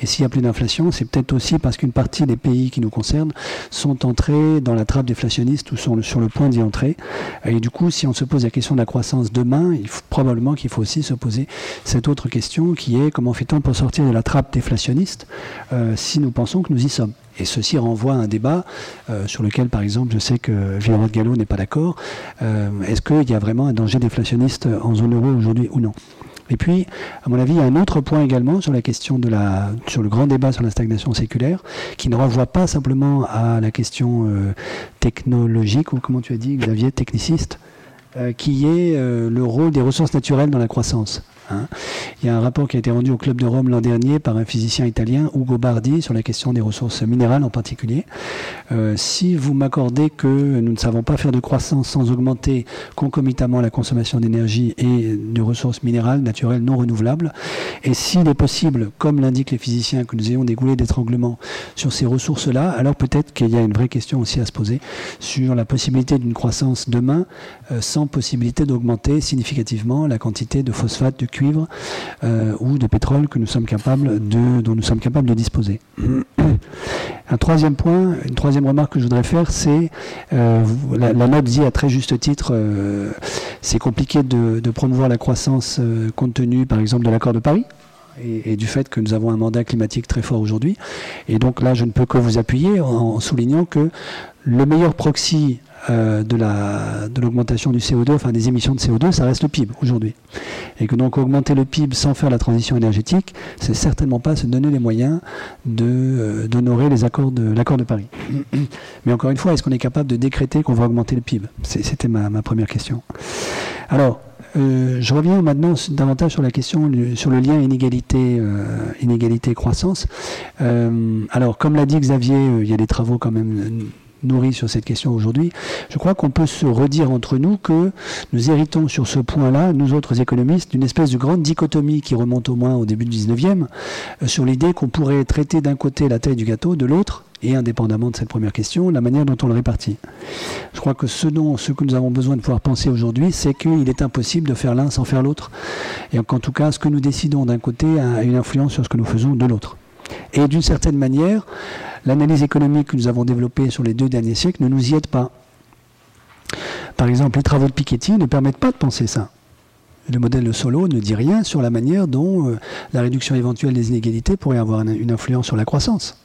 et s'il n'y a plus d'inflation, c'est peut-être aussi parce qu'une partie des pays qui nous concernent sont entrés dans la trappe déflationniste ou sont sur le point d'y entrer. Et du coup, si on se pose la question de la croissance demain, il faut, probablement qu'il faut aussi se poser cette autre question qui est comment fait-on pour sortir de la trappe déflationniste si nous pensons que nous y sommes et ceci renvoie à un débat euh, sur lequel, par exemple, je sais que de Gallo n'est pas d'accord. Euh, est-ce qu'il y a vraiment un danger déflationniste en zone euro aujourd'hui ou non? Et puis, à mon avis, il y a un autre point également sur la question de la, sur le grand débat sur la stagnation séculaire, qui ne renvoie pas simplement à la question euh, technologique, ou comment tu as dit, Xavier, techniciste, qui est le rôle des ressources naturelles dans la croissance. Hein. Il y a un rapport qui a été rendu au Club de Rome l'an dernier par un physicien italien, Ugo Bardi, sur la question des ressources minérales en particulier. Euh, si vous m'accordez que nous ne savons pas faire de croissance sans augmenter concomitamment la consommation d'énergie et de ressources minérales naturelles non renouvelables, et s'il est possible, comme l'indiquent les physiciens, que nous ayons des goulets d'étranglement sur ces ressources-là, alors peut-être qu'il y a une vraie question aussi à se poser sur la possibilité d'une croissance demain euh, sans possibilité d'augmenter significativement la quantité de phosphate, de cuivre euh, ou de pétrole que nous sommes capables de, dont nous sommes capables de disposer. Un troisième point, une troisième remarque que je voudrais faire, c'est euh, la, note dit à très juste titre, euh, c'est compliqué de, promouvoir la croissance compte tenu, par exemple, de l'accord de Paris. et, du fait que nous avons un mandat climatique très fort aujourd'hui. Et donc là, je ne peux que vous appuyer en soulignant que le meilleur proxy euh, de l'augmentation du CO2, enfin des émissions de CO2, ça reste le PIB aujourd'hui. Et que donc augmenter le PIB sans faire la transition énergétique, c'est certainement pas se donner les moyens euh, d'honorer les accords de l'accord de Paris. Mais encore une fois, est-ce qu'on est capable de décréter qu'on va augmenter le PIB C'était ma, première question. Alors, euh, je reviens maintenant davantage sur la question sur le lien inégalité, inégalité croissance. alors, comme l'a dit Xavier, il y a des travaux quand même nourri sur cette question aujourd'hui, je crois qu'on peut se redire entre nous que nous héritons sur ce point-là, nous autres économistes, d'une espèce de grande dichotomie qui remonte au moins au début du 19e, euh, sur l'idée qu'on pourrait traiter d'un côté la taille du gâteau, de l'autre, et indépendamment de cette première question, la manière dont on le répartit. Je crois que ce, dont, ce que nous avons besoin de pouvoir penser aujourd'hui, c'est qu'il est impossible de faire l'un sans faire l'autre, et qu'en tout cas, ce que nous décidons d'un côté a une influence sur ce que nous faisons de l'autre. Et d'une certaine manière, l'analyse économique que nous avons développée sur les deux derniers siècles ne nous y aide pas. Par exemple, les travaux de Piketty ne permettent pas de penser ça. Le modèle de Solo ne dit rien sur la manière dont euh, la réduction éventuelle des inégalités pourrait avoir une, influence sur la croissance.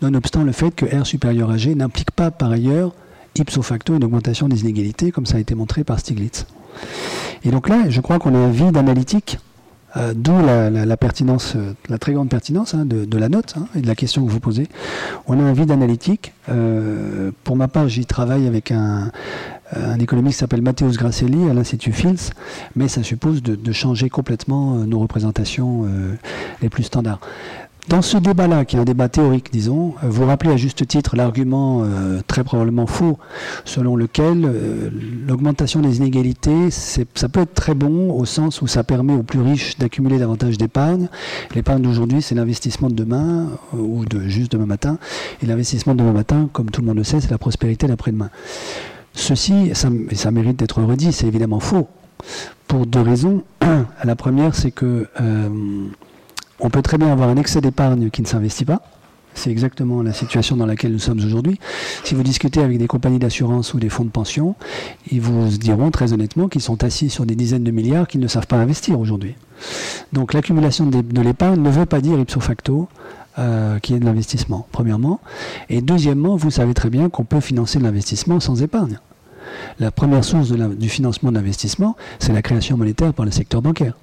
Nonobstant le fait que R supérieur à G n'implique pas par ailleurs ipso facto une augmentation des inégalités, comme ça a été montré par Stiglitz. Et donc là, je crois qu'on a un vide analytique euh, d'où la, pertinence, euh, la très grande pertinence hein, de, la note hein, et de la question que vous posez. On a un vide analytique. Euh, pour ma part, j'y travaille avec un, économiste qui s'appelle Matthäus Grasselli à l'Institut Fields, mais ça suppose de changer complètement nos représentations les plus standards. Dans ce débat-là, qui est un débat théorique, disons, euh, vous rappelez à juste titre l'argument euh, très probablement faux, selon lequel euh, l'augmentation des inégalités, ça peut être très bon au sens où ça permet aux plus riches d'accumuler davantage d'épargne. L'épargne d'aujourd'hui, c'est l'investissement de demain, ou de juste demain matin. Et l'investissement de demain matin, comme tout le monde le sait, c'est la prospérité d'après-demain. Ceci, ça, ça mérite d'être redit, c'est évidemment faux. Pour deux raisons. La première, c'est que on peut très bien avoir un excès d'épargne qui ne s'investit pas. C'est exactement la situation dans laquelle nous sommes aujourd'hui. Si vous discutez avec des compagnies d'assurance ou des fonds de pension, ils vous diront très honnêtement qu'ils sont assis sur des dizaines de milliards qu'ils ne savent pas investir aujourd'hui. Donc l'accumulation de, l'épargne ne veut pas dire ipso facto euh, qu'il y ait de l'investissement, premièrement. Et deuxièmement, vous savez très bien qu'on peut financer l'investissement sans épargne. La première source du financement de l'investissement, c'est la création monétaire par le secteur bancaire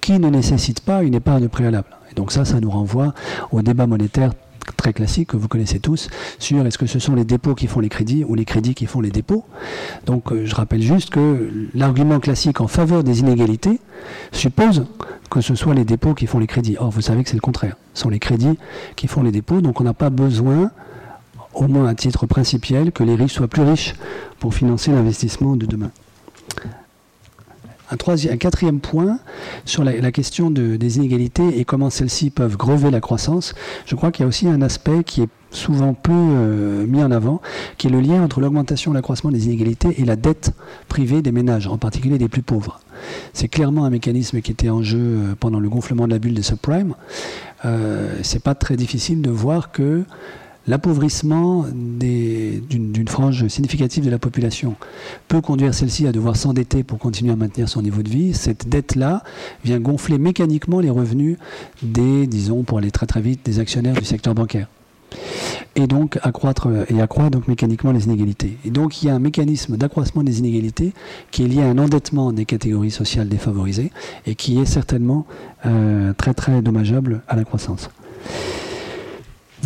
qui ne nécessite pas une épargne préalable. Et donc ça, ça nous renvoie au débat monétaire très classique que vous connaissez tous sur est-ce que ce sont les dépôts qui font les crédits ou les crédits qui font les dépôts. Donc euh, je rappelle juste que l'argument classique en faveur des inégalités suppose que ce soit les dépôts qui font les crédits. Or vous savez que c'est le contraire. Ce sont les crédits qui font les dépôts, donc on n'a pas besoin au moins à titre principiel que les riches soient plus riches pour financer l'investissement de demain. Un, troisième, un quatrième point sur la, question des inégalités et comment celles-ci peuvent grever la croissance, je crois qu'il y a aussi un aspect qui est souvent peu mis en avant, qui est le lien entre l'augmentation et l'accroissement des inégalités et la dette privée des ménages, en particulier des plus pauvres. C'est clairement un mécanisme qui était en jeu euh, pendant le gonflement de la bulle des subprimes. Euh, c'est pas très difficile de voir que L'appauvrissement d'une frange significative de la population peut conduire celle-ci à devoir s'endetter pour continuer à maintenir son niveau de vie. Cette dette-là vient gonfler mécaniquement les revenus des, disons, pour aller très très vite, des actionnaires du secteur bancaire. Et donc accroître et accroître donc mécaniquement les inégalités. Et donc il y a un mécanisme d'accroissement des inégalités qui est lié à un endettement des catégories sociales défavorisées et qui est certainement euh, très très dommageable à la croissance.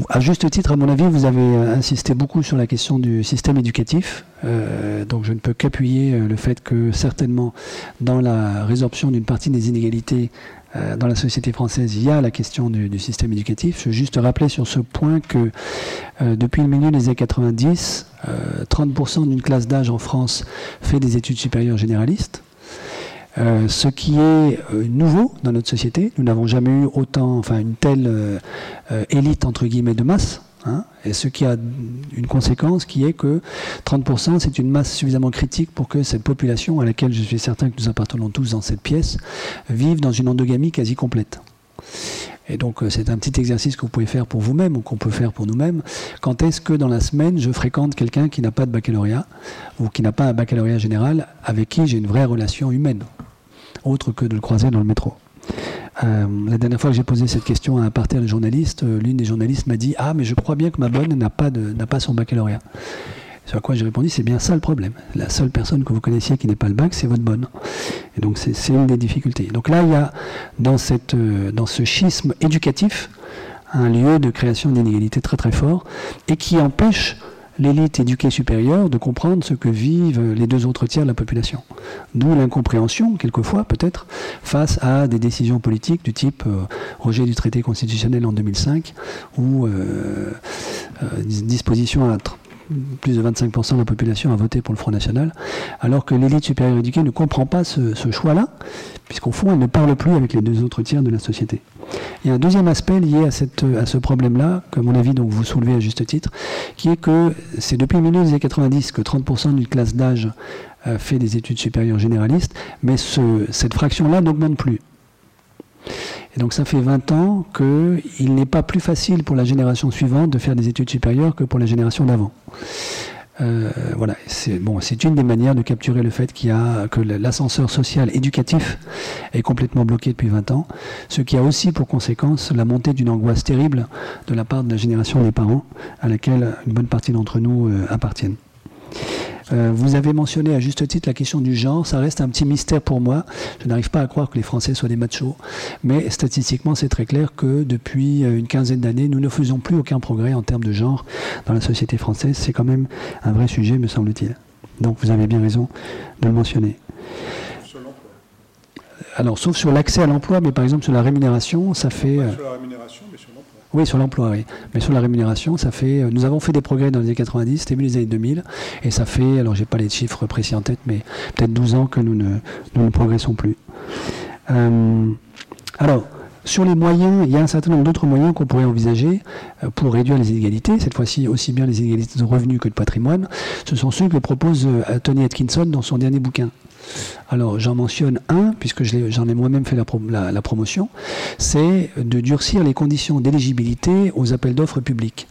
À juste titre, à mon avis, vous avez euh, insisté beaucoup sur la question du système éducatif. Euh, donc je ne peux qu'appuyer euh, le fait que certainement dans la résorption d'une partie des inégalités dans la société française, il y a la question du, système éducatif. Je veux juste rappeler sur ce point que depuis le milieu des années 90, 30% d'une classe d'âge en France fait des études supérieures généralistes. Euh, ce qui est euh, nouveau dans notre société. Nous n'avons jamais eu autant, enfin une telle euh, élite entre guillemets de masse. Hein, et ce qui a une conséquence qui est que 30% c'est une masse suffisamment critique pour que cette population, à laquelle je suis certain que nous appartenons tous dans cette pièce, vive dans une endogamie quasi complète. Et donc c'est un petit exercice que vous pouvez faire pour vous-même ou qu'on peut faire pour nous-mêmes. Quand est-ce que dans la semaine je fréquente quelqu'un qui n'a pas de baccalauréat ou qui n'a pas un baccalauréat général avec qui j'ai une vraie relation humaine? Autre que de le croiser dans le métro. Euh, la dernière fois que j'ai posé cette question à un parterre de journalistes, euh, l'une des journalistes m'a dit Ah, mais je crois bien que ma bonne n'a pas, pas son baccalauréat. Sur quoi j'ai répondu C'est bien ça le problème. La seule personne que vous connaissiez qui n'est pas le bac, c'est votre bonne. Et donc, c'est, une des difficultés. Donc là, il y a dans, cette, euh, dans ce schisme éducatif un lieu de création d'inégalités très très fort et qui empêche l'élite éduquée supérieure de comprendre ce que vivent les deux autres tiers de la population. D'où l'incompréhension, quelquefois peut-être, face à des décisions politiques du type euh, rejet du traité constitutionnel en 2005 ou euh, euh, disposition à plus de 25% de la population a voté pour le Front National, alors que l'élite supérieure éduquée ne comprend pas ce, choix-là, puisqu'au fond, elle ne parle plus avec les deux autres tiers de la société. Il y a un deuxième aspect lié à, ce problème-là, que mon avis vous soulevez à juste titre, qui est que c'est depuis le années 90 que 30% d'une classe d'âge euh, fait des études supérieures généralistes, mais ce, cette fraction-là n'augmente plus. Et donc ça fait 20 ans qu'il n'est pas plus facile pour la génération suivante de faire des études supérieures que pour la génération d'avant. Euh, voilà, c'est une des manières de capturer le fait qu'il y a que l'ascenseur social éducatif est complètement bloqué depuis 20 ans, ce qui a aussi pour conséquence la montée d'une angoisse terrible de la part de la génération des parents, à laquelle une bonne partie d'entre nous euh, appartiennent. Euh, vous avez mentionné à juste titre la question du genre. Ça reste un petit mystère pour moi. Je n'arrive pas à croire que les Français soient des machos. Mais statistiquement, c'est très clair que depuis euh, une quinzaine d'années, nous ne faisons plus aucun progrès en termes de genre dans la société française. C'est quand même un vrai sujet, me semble-t-il. Donc vous avez bien raison de le mentionner. Alors, sauf sur l'accès à l'emploi, mais par exemple sur la rémunération, ça fait. Sur la rémunération, mais sur oui, sur l'emploi, oui. Mais sur la rémunération, ça fait. Euh, nous avons fait des progrès dans les années 90, début des années 2000, et ça fait, alors j'ai pas les chiffres précis en tête, mais peut-être 12 ans que nous ne, progressons plus. Euh, alors, sur les moyens, il y a un certain nombre d'autres moyens qu'on pourrait envisager euh, pour réduire les inégalités, cette fois-ci aussi bien les inégalités de revenus que de patrimoine. Ce sont ceux que propose Tony Atkinson dans son dernier bouquin. Alors j'en mentionne un, puisque j'en ai, moi-même fait la promotion, c'est de durcir les conditions d'éligibilité aux appels d'offres publics.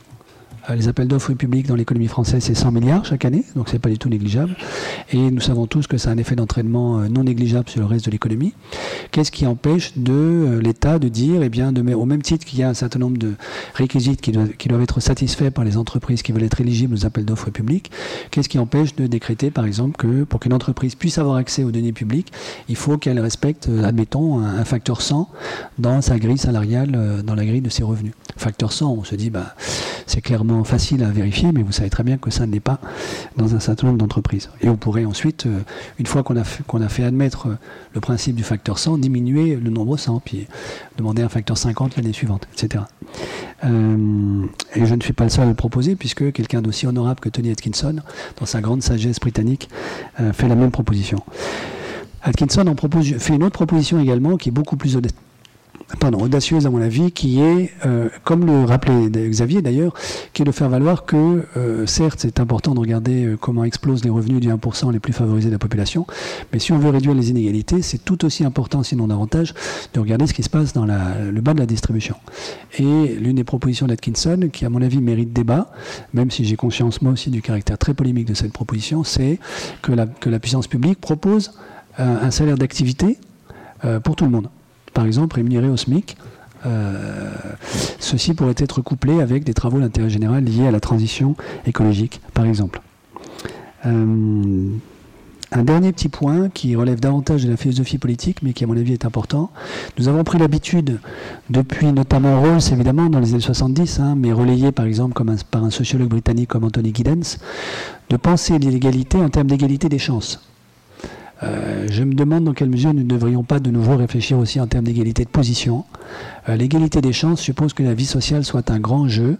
Euh, les appels d'offres publics dans l'économie française, c'est 100 milliards chaque année, donc c'est pas du tout négligeable. Et nous savons tous que ça a un effet d'entraînement euh, non négligeable sur le reste de l'économie. Qu'est-ce qui empêche de euh, l'État de dire, eh bien, au même titre qu'il y a un certain nombre de réquisites qui doivent, qui doivent être satisfaits par les entreprises qui veulent être éligibles aux appels d'offres publics, qu'est-ce qui empêche de décréter, par exemple, que pour qu'une entreprise puisse avoir accès aux données publiques, il faut qu'elle respecte, admettons, un, facteur 100 dans sa grille salariale, dans la grille de ses revenus. Facteur 100, on se dit, bah, c'est clairement facile à vérifier, mais vous savez très bien que ça n'est pas dans un certain nombre d'entreprises. Et on pourrait ensuite, euh, une fois qu'on a, fait, a fait admettre euh, le principe du facteur 100, diminuer le nombre 100, puis demander un facteur 50 l'année suivante, etc. Euh, et je ne suis pas le seul à le proposer, puisque quelqu'un d'aussi honorable que Tony Atkinson, dans sa grande sagesse britannique, fait la même proposition. Atkinson en propose, fait une autre proposition également qui est beaucoup plus pardon, audacieuse à mon avis, qui est, euh, comme le rappelait Xavier d'ailleurs, qui est de faire valoir que, euh, certes, c'est important de regarder euh, comment explosent les revenus du 1% les plus favorisés de la population, mais si on veut réduire les inégalités, c'est tout aussi important, sinon davantage, de regarder ce qui se passe dans le bas de la distribution. Et l'une des propositions d'Atkinson, qui à mon avis mérite débat, même si j'ai conscience moi aussi du caractère très polémique de cette proposition, c'est que la, que la puissance publique propose un salaire d'activité pour tout le monde par exemple, rémunérés au SMIC. Euh, ceci pourrait être couplé avec des travaux d'intérêt général liés à la transition écologique, par exemple. Euh, un dernier petit point qui relève davantage de la philosophie politique, mais qui à mon avis est important. Nous avons pris l'habitude, depuis notamment Rawls évidemment dans les années 70, hein, mais relayé par exemple par un sociologue britannique comme Anthony Giddens, de penser l'égalité en termes d'égalité des chances. Euh, je me demande dans quelle mesure nous ne devrions pas de nouveau réfléchir aussi en termes d'égalité de position. Euh, l'égalité des chances suppose que la vie sociale soit un grand jeu.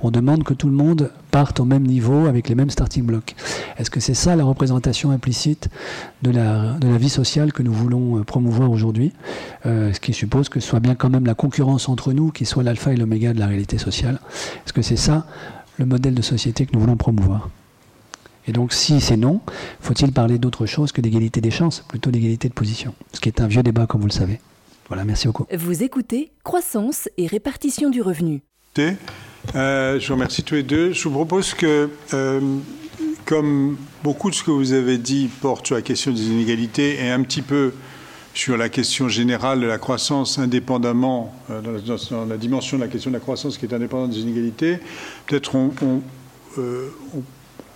On demande que tout le monde parte au même niveau avec les mêmes starting blocks. Est-ce que c'est ça la représentation implicite de la, vie sociale que nous voulons euh, promouvoir aujourd'hui? Ce qui suppose que ce soit bien quand même la concurrence entre nous qui soit l'alpha et l'oméga de la réalité sociale. Est-ce que c'est ça le modèle de société que nous voulons promouvoir? Et donc, si c'est non, faut-il parler d'autre chose que d'égalité des chances, plutôt d'égalité de position? Ce qui est un vieux débat, comme vous le savez. Voilà, merci beaucoup. Vous écoutez Croissance et répartition du revenu. Euh, je vous remercie tous les deux. Je vous propose que, euh, comme beaucoup de ce que vous avez dit porte sur la question des inégalités et un petit peu sur la question générale de la croissance indépendamment, dans, la dimension de la question de la croissance qui est indépendante des inégalités. Peut-être on,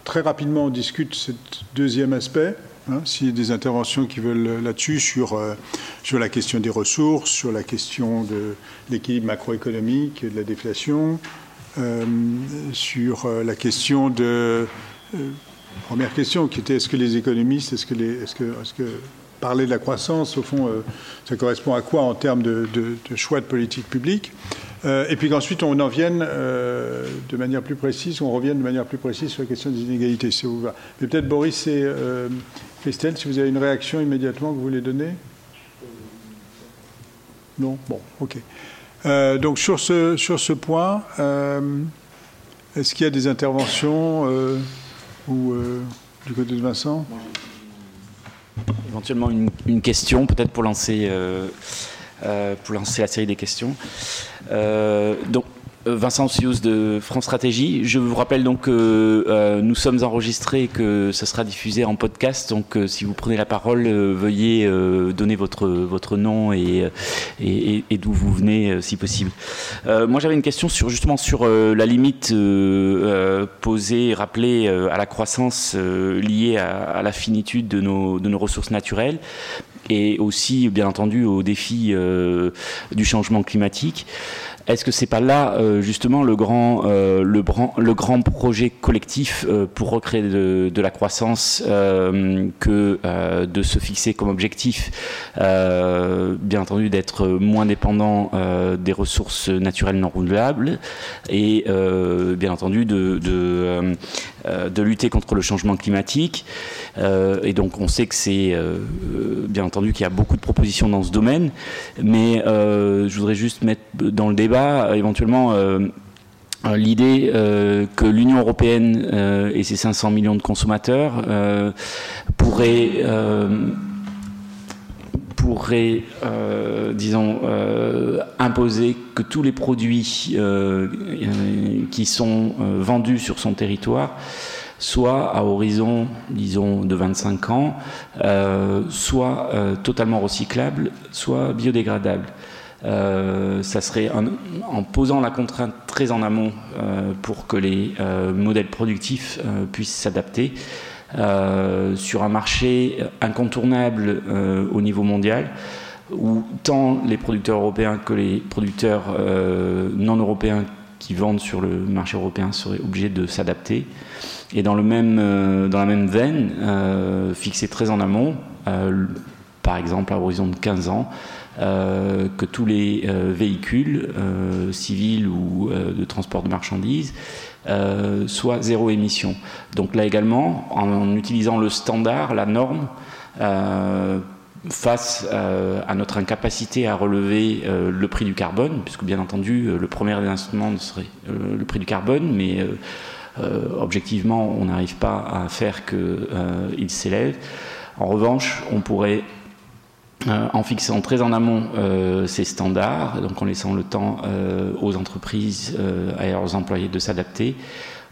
très rapidement on discute ce deuxième aspect. Hein, S'il y a des interventions qui veulent là-dessus, sur, sur la question des ressources, sur la question de l'équilibre macroéconomique, de la déflation, euh, sur euh, la question de. Euh, première question qui était est-ce que les économistes, est-ce que, les, est-ce que, est-ce que parler de la croissance, au fond, ça correspond à quoi en termes de, choix de politique publique? Et puis qu'ensuite, on en vienne de manière plus précise, on revienne de manière plus précise sur la question des inégalités, si vous va. Mais peut-être Boris et Christelle, si vous avez une réaction immédiatement que vous voulez donner? Non? Bon, ok. Euh, donc sur ce, sur ce point, euh, est-ce qu'il y a des interventions euh, ou du côté de Vincent? Éventuellement une question, peut-être pour lancer, pour lancer la série des questions. donc, euh, Vincent Sius de France Stratégie. Je vous rappelle donc que euh, nous sommes enregistrés, que ça sera diffusé en podcast. Donc, euh, si vous prenez la parole, veuillez donner votre votre nom et et, d'où vous venez, si possible. moi, j'avais une question sur justement sur la limite posée, et rappelée à la croissance liée à, à, la finitude de nos de nos ressources naturelles et aussi, bien entendu, aux défis du changement climatique. Est-ce que c'est pas là euh, justement le grand, euh, le, grand projet collectif euh, pour recréer de, la croissance que de se fixer comme objectif, bien entendu, d'être moins dépendant des ressources naturelles non renouvelables et bien entendu de, de, lutter contre le changement climatique. et donc on sait que c'est bien entendu qu'il y a beaucoup de propositions dans ce domaine, mais je voudrais juste mettre dans le débat euh, éventuellement euh, euh, l'idée que l'Union européenne et ses 500 millions de consommateurs pourraient pourrait, disons, imposer que tous les produits qui sont vendus sur son territoire soient à horizon, disons, de 25 ans, soit totalement recyclables, soit biodégradables. Euh, ça serait en posant la contrainte très en amont euh, pour que les euh, modèles productifs puissent s'adapter sur un marché incontournable au niveau mondial où tant les producteurs européens que les producteurs non européens qui vendent sur le marché européen seraient obligés de s'adapter. Et dans, le même, dans la même veine, fixer très en amont, par exemple à horizon de 15 ans, euh, que tous les euh, véhicules euh, civils ou de transport de marchandises soient zéro émission. Donc là également, en, utilisant le standard, la norme, face à notre incapacité à relever le prix du carbone, puisque bien entendu le premier instrument serait le prix du carbone, mais objectivement on n'arrive pas à faire qu'il s'élève. En revanche, on pourrait euh, en fixant très en amont euh, ces standards, donc en laissant le temps euh, aux entreprises et à leurs employés de s'adapter,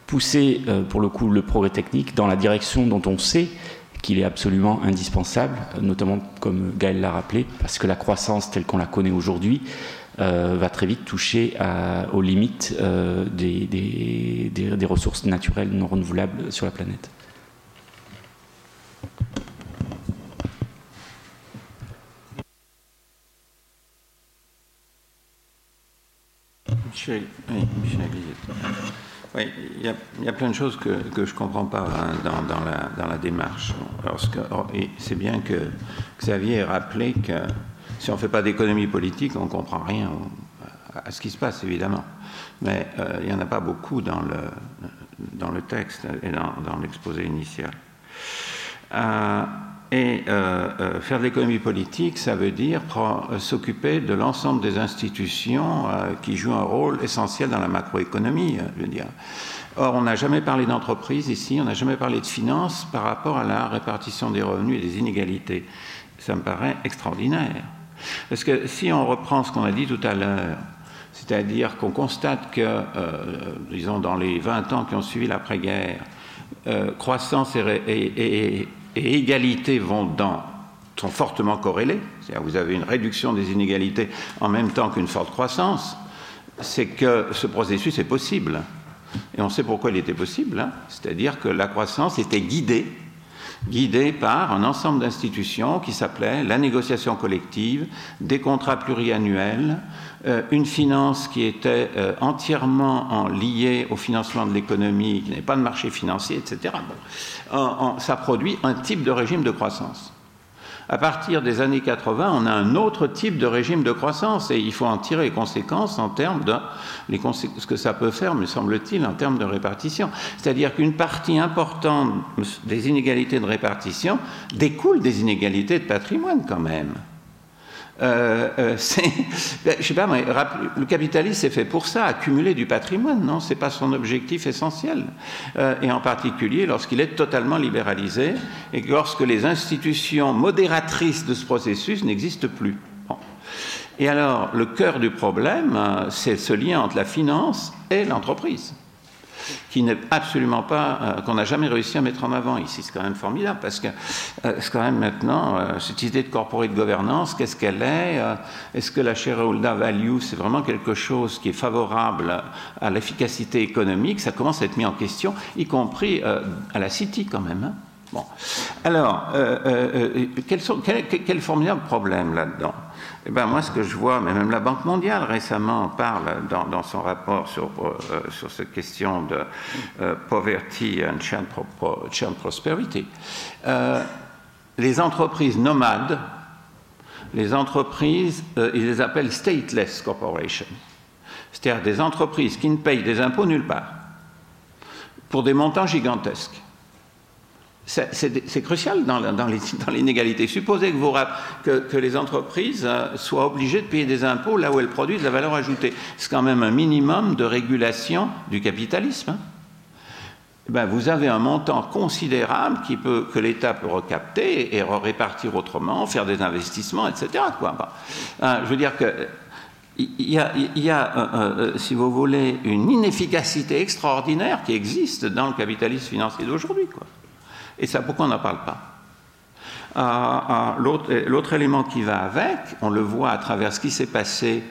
pousser pour le coup le progrès technique dans la direction dont on sait qu'il est absolument indispensable, notamment comme Gaël l'a rappelé, parce que la croissance telle qu'on la connaît aujourd'hui va très vite toucher aux limites des ressources naturelles non renouvelables sur la planète. Oui, Oui, il y, a, plein de choses que, je ne comprends pas hein, dans, la, dans, la, démarche. c'est bien que Xavier ait rappelé que si on ne fait pas d'économie politique, on ne comprend rien à ce qui se passe, évidemment. Mais euh, il n'y en a pas beaucoup dans le, texte et dans, dans l'exposé initial. Euh, et euh, euh, faire de l'économie politique, ça veut dire euh, s'occuper de l'ensemble des institutions qui jouent un rôle essentiel dans la macroéconomie. Je veux dire. Or, on n'a jamais parlé d'entreprise ici, on n'a jamais parlé de finances par rapport à la répartition des revenus et des inégalités. Ça me paraît extraordinaire. Parce que si on reprend ce qu'on a dit tout à l'heure, c'est-à-dire qu'on constate que, disons, dans les 20 ans qui ont suivi l'après-guerre, croissance et, et, et égalité vont dans sont fortement corrélés, c'est-à-dire vous avez une réduction des inégalités en même temps qu'une forte croissance, c'est que ce processus est possible. Et on sait pourquoi il était possible, hein. c'est-à-dire que la croissance était guidée guidée par un ensemble d'institutions qui s'appelait la négociation collective, des contrats pluriannuels, euh, une finance qui était euh, entièrement liée au financement de l'économie, qui n'avait pas de marché financier, etc. ça produit un type de régime de croissance. À partir des années 80, on a un autre type de régime de croissance et il faut en tirer les conséquences en termes de ce que ça peut faire, me semble-t-il, en termes de répartition. C'est-à-dire qu'une partie importante des inégalités de répartition découle des inégalités de patrimoine quand même. Euh, euh, ben, sais pas, mais le capitalisme est fait pour ça, accumuler du patrimoine, non? C'est pas son objectif essentiel. Euh, et en particulier lorsqu'il est totalement libéralisé et lorsque les institutions modératrices de ce processus n'existent plus. Et alors, le cœur du problème, c'est ce lien entre la finance et l'entreprise qui n'est absolument pas, euh, qu'on n'a jamais réussi à mettre en avant ici. C'est quand même formidable parce que euh, c'est quand même maintenant, euh, cette idée de corporate gouvernance, qu'est-ce qu'elle est, Est-ce que la shareholder value, c'est vraiment quelque chose qui est favorable à l'efficacité économique? Ça commence à être mis en question, y compris à la City quand même. Hein. bon. Alors, quels sont, quel, quel formidable problème là-dedans? Eh ben, moi, ce que je vois, mais même la Banque mondiale récemment parle dans, son rapport sur, euh, sur cette question de euh, poverty and child, prosperity, euh, les entreprises nomades, les entreprises, ils les appellent stateless corporations, c'est-à-dire des entreprises qui ne payent des impôts nulle part, pour des montants gigantesques c'est crucial dans, l'inégalité. Supposez que, les entreprises euh, soient obligées de payer des impôts là où elles produisent de la valeur ajoutée. C'est quand même un minimum de régulation du capitalisme. Hein. Ben, vous avez un montant considérable que l'État peut recapter et répartir autrement, faire des investissements, etc. Hein, je veux dire que il y a, euh, euh, si vous voulez, une inefficacité extraordinaire qui existe dans le capitalisme financier d'aujourd'hui. Et ça, pourquoi on n'en parle pas? Ah, ah, L'autre élément qui va avec, on le voit à travers ce qui s'est passé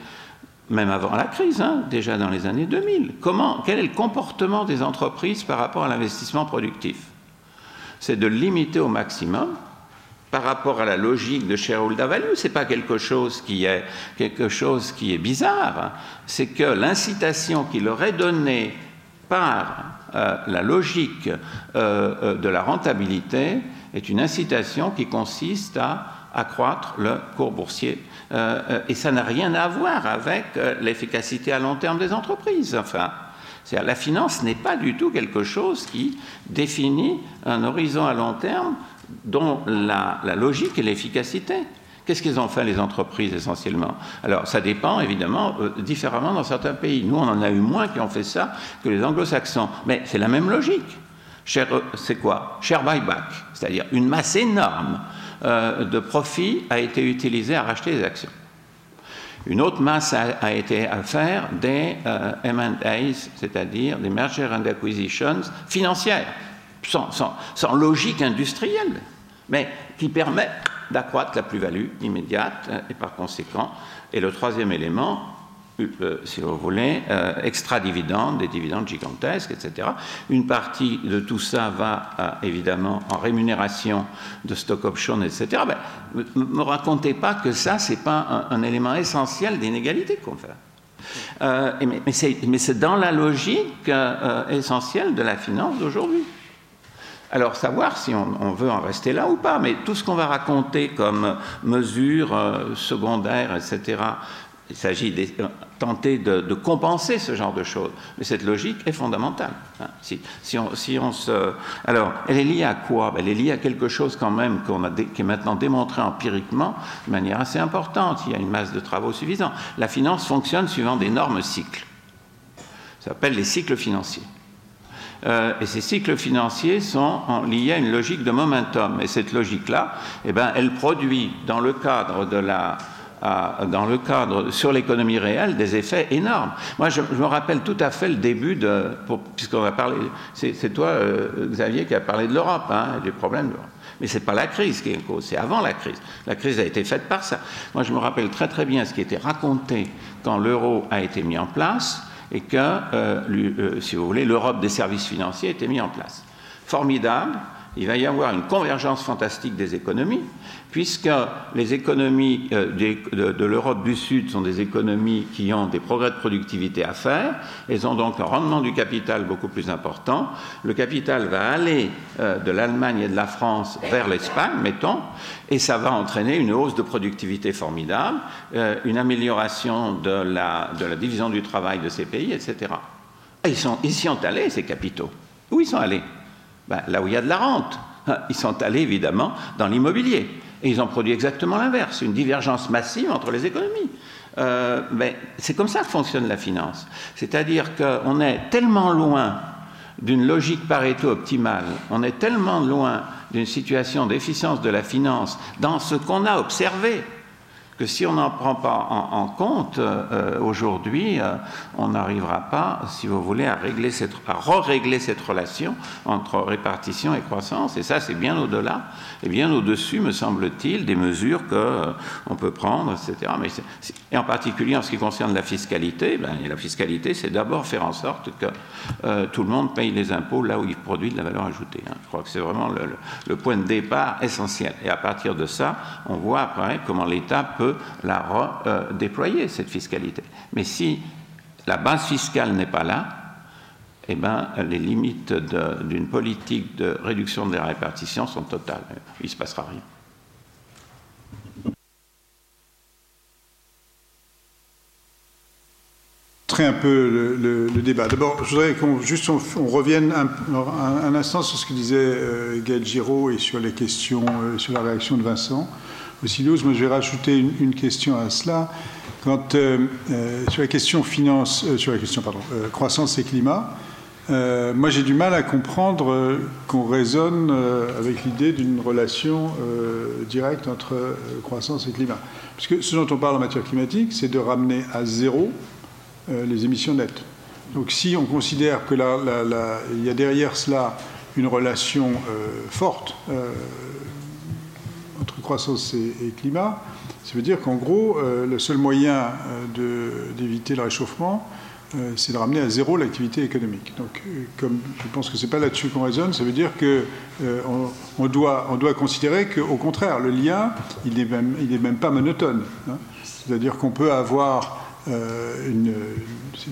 même avant la crise, hein, déjà dans les années 2000. Comment, quel est le comportement des entreprises par rapport à l'investissement productif? C'est de limiter au maximum par rapport à la logique de shareholder value, c'est pas quelque chose qui est quelque chose qui est bizarre. Hein. C'est que l'incitation qui leur est donnée par euh, la logique euh, euh, de la rentabilité est une incitation qui consiste à accroître le cours boursier. et ça n'a rien à voir avec l'efficacité à long terme des entreprises. Enfin, la finance n'est pas du tout quelque chose qui définit un horizon à long terme dont la, la logique est l'efficacité. Qu'est-ce qu'ils ont fait les entreprises essentiellement? Alors ça dépend évidemment euh, différemment dans certains pays. Nous on en a eu moins qui ont fait ça que les anglo-saxons. Mais c'est la même logique. Euh, c'est quoi? Share buyback, c'est-à-dire une masse énorme euh, de profits a été utilisée à racheter des actions. Une autre masse a, été à faire des M&As, c'est-à-dire des mergers and acquisitions financières, sans, sans logique industrielle, mais qui permettent d'accroître la plus-value immédiate euh, et par conséquent. Et le troisième élément, euh, si vous voulez, euh, extra-dividendes, des dividendes gigantesques, etc. Une partie de tout ça va évidemment en rémunération de stock options, etc. Ben, ne me racontez pas que ça, ce n'est pas un, élément essentiel d'inégalité qu'on fait. mais c'est dans la logique essentielle de la finance d'aujourd'hui. Alors savoir si on, veut en rester là ou pas, mais tout ce qu'on va raconter comme mesures euh, secondaires, etc., il s'agit de tenter de, compenser ce genre de choses. Mais cette logique est fondamentale. Hein. Si, on, se... Alors, elle est liée à quoi? Ben, Elle est liée à quelque chose quand même a qui est maintenant démontré empiriquement de manière assez importante. Il y a une masse de travaux suffisants. La finance fonctionne suivant d'énormes cycles. Ça s'appelle les cycles financiers. Euh, et ces cycles financiers sont liés à une logique de momentum. Et cette logique-là, eh ben, elle produit dans le cadre de la dans le cadre sur l'économie réelle des effets énormes. Moi, je, me rappelle tout à fait le début de, puisqu'on a parlé, c'est toi, euh, Xavier, qui a parlé de l'Europe, hein, des problèmes de l'Europe. Mais ce n'est pas la crise qui est cause, c'est avant la crise. La crise a été faite par ça. Moi, je me rappelle très très bien ce qui était raconté quand l'euro a été mis en place et que, euh, euh, si vous voulez, l'Europe des services financiers a été mis en place. Formidable, il va y avoir une convergence fantastique des économies, puisque les économies euh, de, l'Europe du Sud sont des économies qui ont des progrès de productivité à faire, elles ont donc un rendement du capital beaucoup plus important. Le capital va aller euh, de l'Allemagne et de la France vers l'Espagne, mettons, et ça va entraîner une hausse de productivité formidable, euh, une amélioration de la, division du travail de ces pays, etc. ils, sont, ils y sont allés, ces capitaux. Où ils sont allés? Ben, Là où il y a de la rente. Ils sont allés évidemment dans l'immobilier. Et ils ont produit exactement l'inverse, une divergence massive entre les économies. Euh, ben, c'est comme ça que fonctionne la finance. C'est-à-dire qu'on est tellement loin d'une logique Pareto optimale, on est tellement loin d'une situation d'efficience de la finance dans ce qu'on a observé que si on n'en prend pas en, compte euh, aujourd'hui, euh, on n'arrivera pas, si vous voulez, à, régler cette, à re-régler cette relation entre répartition et croissance. Et ça, c'est bien au-delà et bien au-dessus, me semble-t-il, des mesures qu'on euh, peut prendre, etc. Mais et en particulier en ce qui concerne la fiscalité, ben, la fiscalité, c'est d'abord faire en sorte que tout le monde paye les impôts là où il produit de la valeur ajoutée. Hein. Je crois que c'est vraiment le point de départ essentiel. Et à partir de ça, on voit après comment l'État peut la redéployer, cette fiscalité. Mais si la base fiscale n'est pas là, eh ben, les limites d'une politique de réduction de la répartition sont totales. Il ne se passera rien. un peu le, débat. D'abord, je voudrais qu'on revienne un, instant sur ce que disait euh, Gaël Giraud et sur les questions, euh, sur la réaction de Vincent aussi Moi, je vais rajouter une, question à cela. Quand, euh, euh, sur la question finance, euh, sur la question pardon, croissance et climat, moi j'ai du mal à comprendre qu'on raisonne avec l'idée d'une relation directe entre croissance et climat. Parce que ce dont on parle en matière climatique, c'est de ramener à zéro les émissions nettes. Donc si on considère que il y a derrière cela une relation forte entre croissance et, climat, ça veut dire qu'en gros, euh, le seul moyen euh, d'éviter le réchauffement, euh, c'est de ramener à zéro l'activité économique. Donc, comme je pense que ce n'est pas là-dessus qu'on raisonne, ça veut dire qu'on on doit, on doit considérer qu'au contraire, le lien, il n'est même, même pas monotone. Hein. C'est-à-dire qu'on peut avoir une.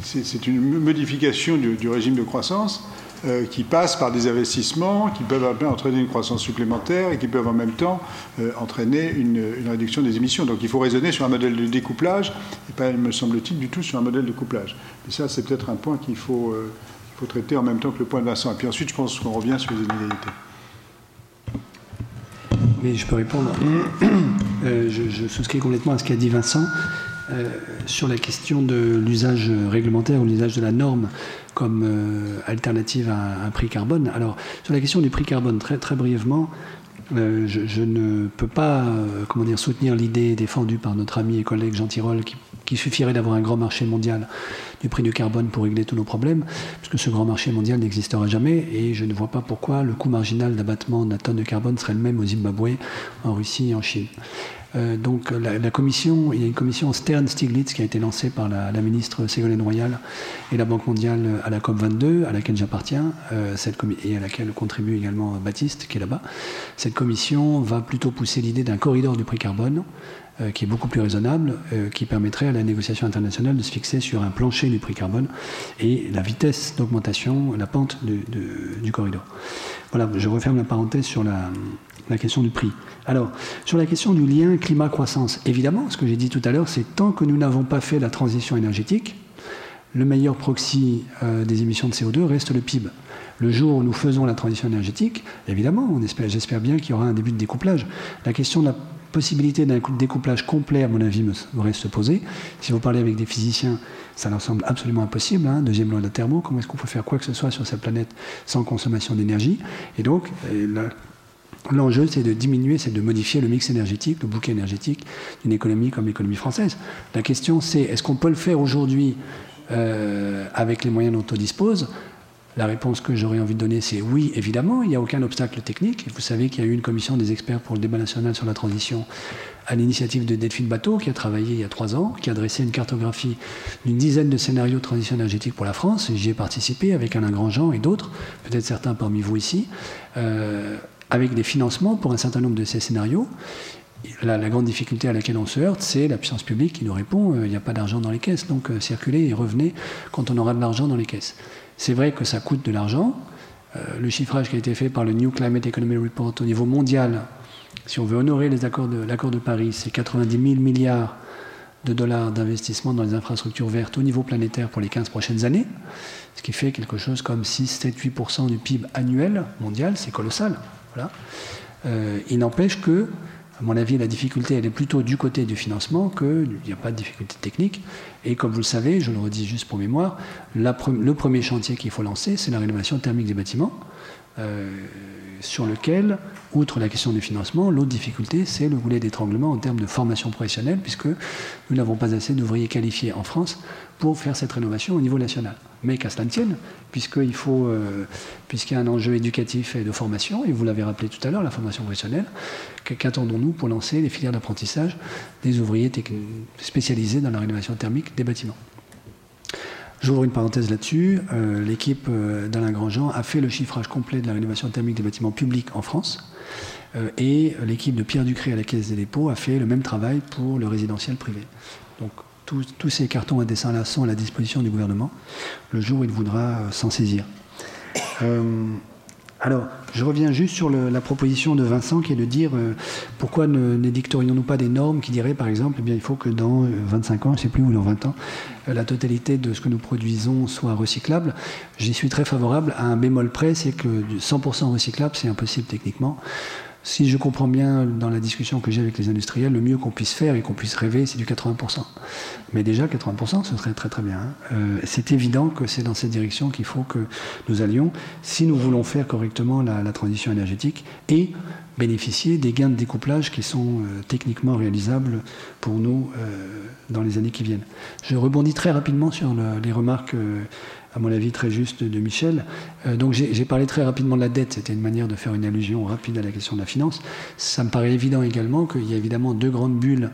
C'est une modification du régime de croissance euh, qui passent par des investissements qui peuvent entraîner une croissance supplémentaire et qui peuvent en même temps euh, entraîner une, réduction des émissions. Donc il faut raisonner sur un modèle de découplage et pas, me semble-t-il, du tout sur un modèle de couplage. Et ça, c'est peut-être un point qu'il faut, euh, faut, traiter en même temps que le point de Vincent. Et puis ensuite, je pense qu'on revient sur les inégalités. Oui, je peux répondre. je, je, souscris complètement à ce qu'a dit Vincent. Sur la question de l'usage réglementaire ou l'usage de la norme comme euh, alternative à un prix carbone. Alors, sur la question du prix carbone, très, très brièvement, euh, je, ne peux pas euh, comment dire, soutenir l'idée défendue par notre ami et collègue Jean Tirole qu'il suffirait d'avoir un grand marché mondial du prix du carbone pour régler tous nos problèmes, puisque ce grand marché mondial n'existera jamais et je ne vois pas pourquoi le coût marginal d'abattement de la tonne de carbone serait le même au Zimbabwe, en Russie et en Chine. Euh, donc la, commission, il y a une commission Stern-Stiglitz qui a été lancée par la, ministre Ségolène Royal et la Banque mondiale à la COP22, à laquelle j'appartiens, euh, et à laquelle contribue également Baptiste, qui est là-bas. Cette commission va plutôt pousser l'idée d'un corridor du prix carbone, euh, qui est beaucoup plus raisonnable, qui permettrait à la négociation internationale de se fixer sur un plancher du prix carbone et la vitesse d'augmentation, la pente du corridor. Voilà, je referme la parenthèse sur la, la question du prix. Alors, sur la question du lien climat-croissance, évidemment, ce que j'ai dit tout à l'heure, c'est tant que nous n'avons pas fait la transition énergétique, le meilleur proxy euh, des émissions de CO2 reste le PIB. Le jour où nous faisons la transition énergétique, évidemment, j'espère bien qu'il y aura un début de découplage. La question de la possibilité d'un découplage complet, à mon avis, me, reste posée. Si vous parlez avec des physiciens, ça leur semble absolument impossible. Hein. Deuxième loi de la thermo, comment est-ce qu'on peut faire quoi que ce soit sur cette planète sans consommation d'énergie? Et donc, euh, L'enjeu, c'est de diminuer, c'est de modifier le mix énergétique, le bouquet énergétique d'une économie comme l'économie française. La question, c'est est-ce qu'on peut le faire aujourd'hui euh, avec les moyens dont on dispose? La réponse que j'aurais envie de donner, c'est oui, évidemment, il n'y a aucun obstacle technique. vous savez qu'il y a eu une commission des experts pour le débat national sur la transition à l'initiative de Delphine Bateau, qui a travaillé il y a trois ans, qui a dressé une cartographie d'une dizaine de scénarios de transition énergétique pour la France. J'y ai participé avec Alain Grandjean et d'autres, peut-être certains parmi vous ici, euh, avec des financements pour un certain nombre de ces scénarios. La, grande difficulté à laquelle on se heurte, c'est la puissance publique qui nous répond euh, il n'y a pas d'argent dans les caisses, donc euh, circulez et revenez quand on aura de l'argent dans les caisses. C'est vrai que ça coûte de l'argent. le chiffrage qui a été fait par le New Climate Economy Report au niveau mondial si on veut honorer les accords de l'accord de Paris, c'est 90 000 milliards de dollars d'investissement dans les infrastructures vertes au niveau planétaire pour les 15 prochaines années, ce qui fait quelque chose comme 6, 7, 8% du PIB annuel mondial, c'est colossal. Euh, il n'empêche que, à mon avis, la difficulté, elle est plutôt du côté du financement qu'il n'y a pas de difficulté technique. Et comme vous le savez, je le redis juste pour mémoire, le premier chantier qu'il faut lancer, c'est la rénovation thermique des bâtiments. Euh, sur lequel, outre la question du financement, l'autre difficulté, c'est le goulet d'étranglement en termes de formation professionnelle, puisque nous n'avons pas assez d'ouvriers qualifiés en France pour faire cette rénovation au niveau national. Mais qu'à cela ne tienne, puisqu'il faut, euh, puisqu'il y a un enjeu éducatif et de formation, et vous l'avez rappelé tout à l'heure, la formation professionnelle, qu'attendons-nous pour lancer les filières d'apprentissage des ouvriers spécialisés dans la rénovation thermique des bâtiments? J'ouvre une parenthèse là-dessus. Euh, l'équipe euh, d'Alain Grandjean a fait le chiffrage complet de la rénovation thermique des bâtiments publics en France. Euh, et l'équipe de Pierre Ducré à la Caisse des dépôts a fait le même travail pour le résidentiel privé. Donc tous ces cartons à dessin-là sont à la disposition du gouvernement le jour où il voudra s'en saisir. Alors, je reviens juste sur la proposition de Vincent qui est de dire euh, pourquoi n'édicterions-nous pas des normes qui diraient, par exemple, eh bien, il faut que dans 25 euh, ans, je ne sais plus, ou dans 20 ans, euh, la totalité de ce que nous produisons soit recyclable. J'y suis très favorable à un bémol près, c'est que 100% recyclable, c'est impossible techniquement si je comprends bien dans la discussion que j'ai avec les industriels, le mieux qu'on puisse faire et qu'on puisse rêver, c'est du 80%. Mais déjà, 80%, ce serait très très bien. Hein. Euh, c'est évident que c'est dans cette direction qu'il faut que nous allions si nous voulons faire correctement la, transition énergétique et bénéficier des gains de découplage qui sont euh, techniquement réalisables pour nous euh, dans les années qui viennent. Je rebondis très rapidement sur les remarques à mon avis très juste de Michel. Euh, donc j'ai parlé très rapidement de la dette, c'était une manière de faire une allusion rapide à la question de la finance. Ça me paraît évident également qu'il y a évidemment deux grandes bulles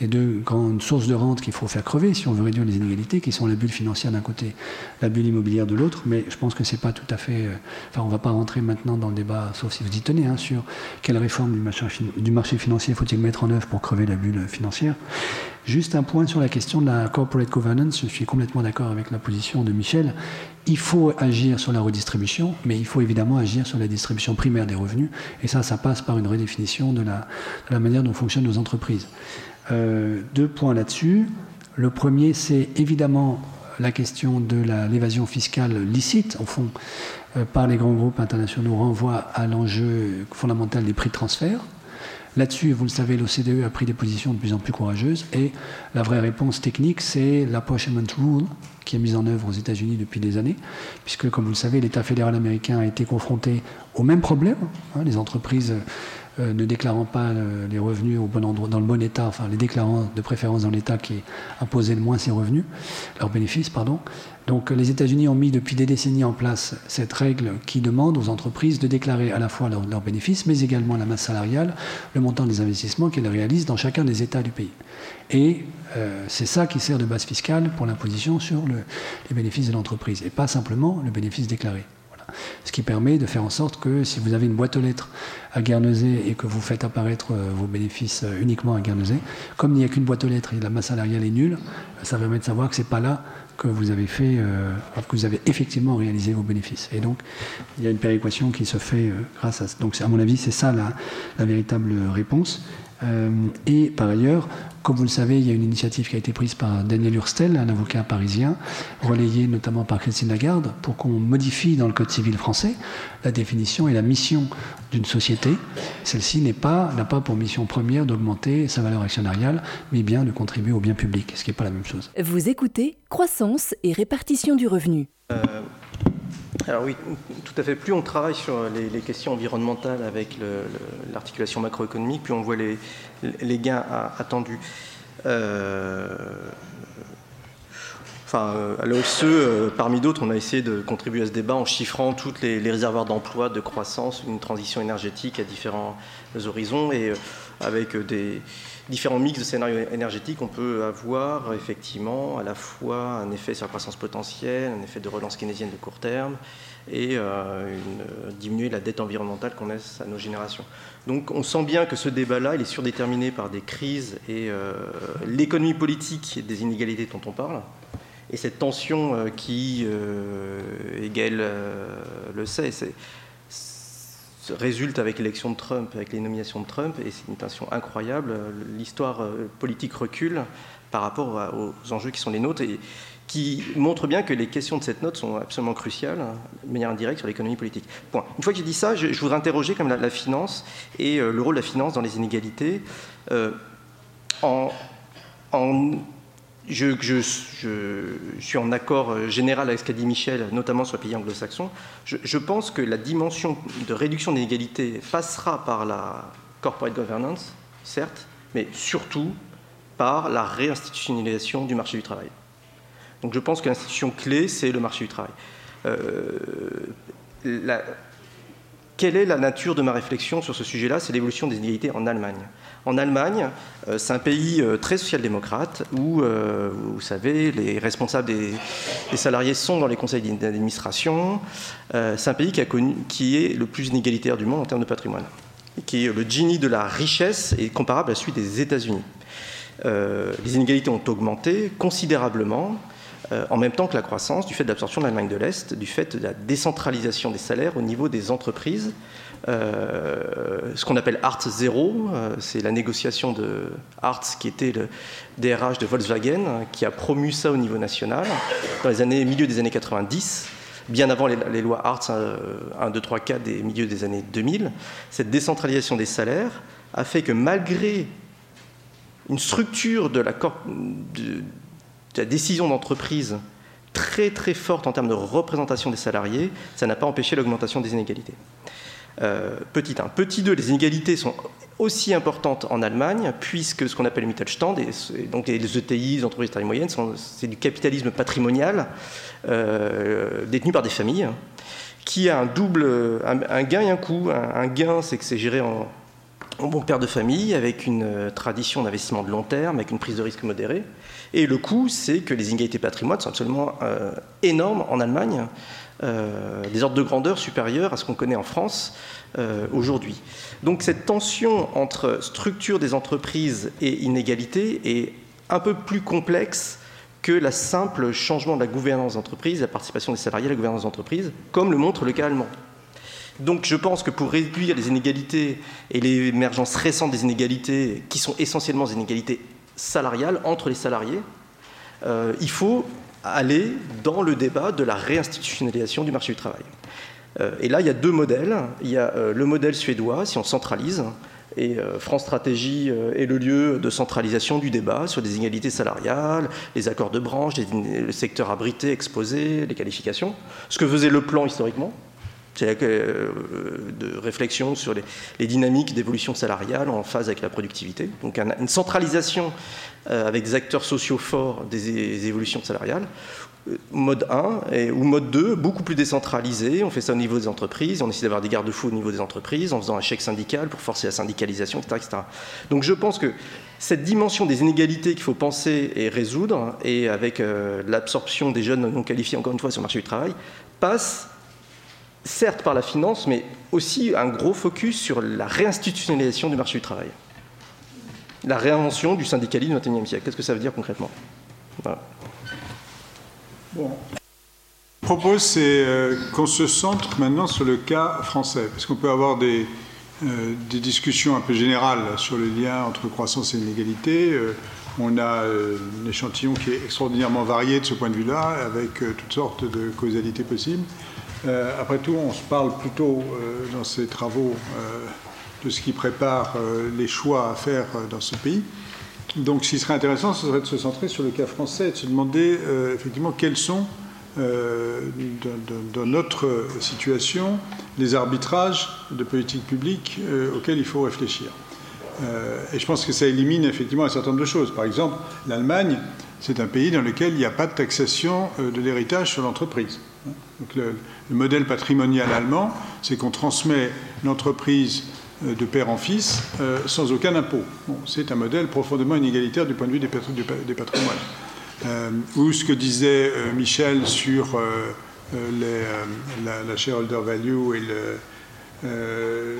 et deux grandes sources de rente qu'il faut faire crever si on veut réduire les inégalités, qui sont la bulle financière d'un côté, la bulle immobilière de l'autre. Mais je pense que c'est pas tout à fait. Euh, enfin, on va pas rentrer maintenant dans le débat, sauf si vous y tenez, hein, sur quelle réforme du marché, financier faut-il mettre en œuvre pour crever la bulle financière. Juste un point sur la question de la corporate governance. Je suis complètement d'accord avec la position de Michel. Il faut agir sur la redistribution, mais il faut évidemment agir sur la distribution primaire des revenus. Et ça, ça passe par une redéfinition de la manière dont fonctionnent nos entreprises. Euh, deux points là-dessus. Le premier, c'est évidemment la question de l'évasion fiscale licite, au fond, euh, par les grands groupes internationaux, renvoie à l'enjeu fondamental des prix de transfert. Là-dessus, vous le savez, l'OCDE a pris des positions de plus en plus courageuses et la vraie réponse technique, c'est l'apportionment rule qui est mise en œuvre aux États-Unis depuis des années, puisque, comme vous le savez, l'État fédéral américain a été confronté au même problème. Hein, les entreprises euh, ne déclarant pas euh, les revenus au bon endroit, dans le bon état, enfin les déclarants de préférence dans l'état qui imposait le moins ses revenus, leurs bénéfices, pardon. Donc les États-Unis ont mis depuis des décennies en place cette règle qui demande aux entreprises de déclarer à la fois leurs bénéfices, mais également la masse salariale, le montant des investissements qu'elles réalisent dans chacun des États du pays. Et euh, c'est ça qui sert de base fiscale pour l'imposition sur les bénéfices de l'entreprise, et pas simplement le bénéfice déclaré. Ce qui permet de faire en sorte que si vous avez une boîte aux lettres à Guernesey et que vous faites apparaître euh, vos bénéfices euh, uniquement à Guernesey, comme il n'y a qu'une boîte aux lettres et la masse salariale est nulle, ça permet de savoir que ce n'est pas là que vous avez fait, euh, que vous avez effectivement réalisé vos bénéfices. Et donc, il y a une péréquation qui se fait grâce à ça. Donc, à mon avis, c'est ça la, véritable réponse. Et par ailleurs, comme vous le savez, il y a une initiative qui a été prise par Daniel Hurstel, un avocat parisien, relayé notamment par Christine Lagarde, pour qu'on modifie dans le Code civil français la définition et la mission d'une société. Celle-ci n'a pas, pas pour mission première d'augmenter sa valeur actionnariale, mais bien de contribuer au bien public, ce qui n'est pas la même chose. Vous écoutez Croissance et répartition du revenu. Euh, alors oui, tout à fait. Plus on travaille sur les, questions environnementales avec l'articulation macroéconomique, plus on voit les, gains attendus. Euh, Enfin, à l'OFCE, parmi d'autres, on a essayé de contribuer à ce débat en chiffrant tous les, les, réservoirs d'emploi, de croissance, une transition énergétique à différents horizons et avec des, différents mix de scénarios énergétiques, on peut avoir effectivement à la fois un effet sur la croissance potentielle, un effet de relance keynésienne de court terme et euh, diminuer la dette environnementale qu'on laisse à nos générations. Donc on sent bien que ce débat-là, il est surdéterminé par des crises et euh, l'économie politique des inégalités dont on parle. Et cette tension euh, qui, Hegel le sait, c'est résulte avec l'élection de Trump, avec les nominations de Trump, et c'est une tension incroyable. L'histoire euh, politique recule par rapport aux enjeux qui sont les nôtres et qui montre bien que les questions de cette note sont absolument cruciales, hein, de manière indirecte, sur l'économie politique. Point. Une fois que j'ai dit ça, je, voudrais interroger la, finance et euh, le rôle de la finance dans les inégalités euh, en je, suis en accord euh, général avec ce qu'a dit Michel, notamment sur les pays anglo-saxons. Je, pense que la dimension de réduction des inégalités passera par la corporate governance, certes, mais surtout par la réinstitutionnalisation du marché du travail. Donc je pense que l'institution clé, c'est le marché du travail. Euh, quelle est la nature de ma réflexion sur ce sujet-là? C'est l'évolution des inégalités en Allemagne. En Allemagne, euh, c'est un pays euh, très social-démocrate où, euh, vous savez, les responsables des, salariés sont dans les conseils d'administration. c'est un pays qui, est le plus inégalitaire du monde en termes de patrimoine, qui est le Gini de la richesse et comparable à celui des États-Unis. les inégalités ont augmenté considérablement en même temps que la croissance, du fait de l'absorption de l'Allemagne de l'Est, du fait de la décentralisation des salaires au niveau des entreprises. Euh, ce qu'on appelle Art 0, euh, c'est la négociation de Hartz, qui était le DRH de Volkswagen, qui a promu ça au niveau national dans les années, milieu des années 90 bien avant les, lois Hartz 1, 2, 3, 4 des milieux des années 2000, cette décentralisation des salaires a fait que malgré une structure de la, de, la décision d'entreprise très très forte en termes de représentation des salariés, ça n'a pas empêché l'augmentation des inégalités. Euh, petit 1. Petit 2, les inégalités sont aussi importantes en Allemagne, puisque ce qu'on appelle le Mittelstand, et, donc les ETI, les entreprises taille moyenne, c'est du capitalisme patrimonial euh, détenu par des familles, qui a un double, un, gain et un coût. Un, gain, c'est que c'est géré en, bon père de famille, avec une euh, tradition d'investissement de long terme, avec une prise de risque modérée. Et le coût, c'est que les inégalités patrimoine sont absolument énormes en Allemagne, euh, des ordres de grandeur supérieurs à ce qu'on connaît en France euh, aujourd'hui. Donc cette tension entre structure des entreprises et inégalité est un peu plus complexe que la simple changement de la gouvernance d'entreprise, la participation des salariés à la gouvernance d'entreprise, comme le montre le cas allemand. Donc je pense que pour réduire les inégalités et l'émergence récente des inégalités, qui sont essentiellement des inégalités salariale entre les salariés, euh, il faut aller dans le débat de la réinstitutionnalisation du marché du travail. Euh, et là, il y a deux modèles. Il y a euh, le modèle suédois, si on centralise, et France Stratégie est le lieu de centralisation du débat sur des inégalités salariales, les accords de branche, le secteur abrité, exposé, les qualifications. Ce que faisait le plan historiquement, c'est euh, de réflexion sur les, dynamiques d'évolution salariale en phase avec la productivité. Donc une centralisation euh, avec des acteurs sociaux forts des, évolutions salariales. Euh, mode 1 et, ou mode 2, beaucoup plus décentralisé. On fait ça au niveau des entreprises. On essaie d'avoir des garde-fous au niveau des entreprises en faisant un chèque syndical pour forcer la syndicalisation, etc. Donc je pense que cette dimension des inégalités qu'il faut penser et résoudre, et avec l'absorption des jeunes non qualifiés, encore une fois, sur le marché du travail, passe certes par la finance, mais aussi un gros focus sur la réinstitutionnalisation du marché du travail. La réinvention du syndicalisme du XXIe siècle. Qu'est-ce que ça veut dire concrètement? Bon. Je propose, c'est euh, qu'on se centre maintenant sur le cas français, parce qu'on peut avoir des, euh, discussions un peu générales sur le lien entre croissance et inégalité. Euh, on a un échantillon qui est extraordinairement varié de ce point de vue-là, avec toutes sortes de causalités possibles. Après tout, on se parle plutôt dans ces travaux de ce qui prépare les choix à faire dans ce pays. Donc, ce qui serait intéressant, ce serait de se centrer sur le cas français et de se demander effectivement quels sont, dans, notre situation, les arbitrages de politique publique auxquels il faut réfléchir. et je pense que ça élimine effectivement un certain nombre de choses. Par exemple, l'Allemagne c'est un pays dans lequel il n'y a pas de taxation de l'héritage sur l'entreprise. le, modèle patrimonial allemand, c'est qu'on transmet l'entreprise de père en fils sans aucun impôt. c'est un modèle profondément inégalitaire du point de vue des, patrimoines. ou ce que disait Michel sur la, shareholder value et le, euh,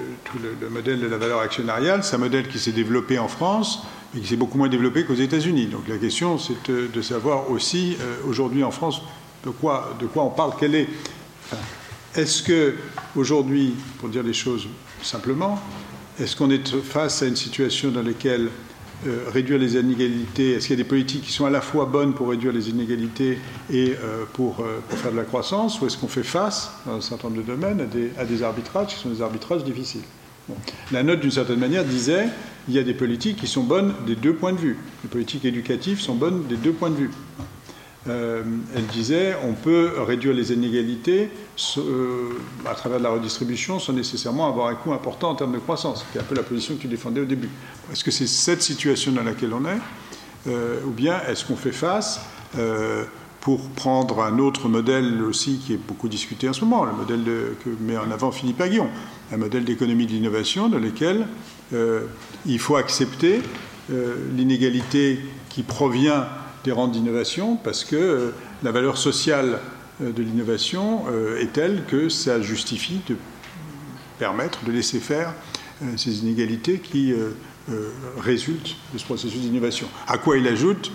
modèle de la valeur actionnariale. C'est un modèle qui s'est développé en France, mais qui s'est beaucoup moins développé qu'aux États-Unis. Donc la question, c'est de, savoir aussi, euh, aujourd'hui en France, de quoi, de quoi on parle, quelle est. est-ce que, aujourd'hui, pour dire les choses simplement, est-ce qu'on est face à une situation dans laquelle euh, réduire les inégalités Est-ce qu'il y a des politiques qui sont à la fois bonnes pour réduire les inégalités et euh, pour, euh, pour, faire de la croissance Ou est-ce qu'on fait face, dans un certain nombre de domaines, à des arbitrages qui sont des arbitrages difficiles? La note, d'une certaine manière, disait il y a des politiques qui sont bonnes des deux points de vue. Les politiques éducatives sont bonnes des deux points de vue. Euh, elle disait on peut réduire les inégalités euh, à travers la redistribution sans nécessairement avoir un coût important en termes de croissance. C'est un peu la position que tu défendais au début. Est-ce que c'est cette situation dans laquelle on est euh, Ou bien est-ce qu'on fait face pour prendre un autre modèle aussi qui est beaucoup discuté en ce moment, le modèle que met en avant Philippe Aguillon, un modèle d'économie de l'innovation dans lequel il faut accepter l'inégalité qui provient des rentes d'innovation parce que euh, la valeur sociale euh, de l'innovation euh, est telle que ça justifie de permettre de laisser faire ces inégalités qui résultent de ce processus d'innovation. À quoi il ajoute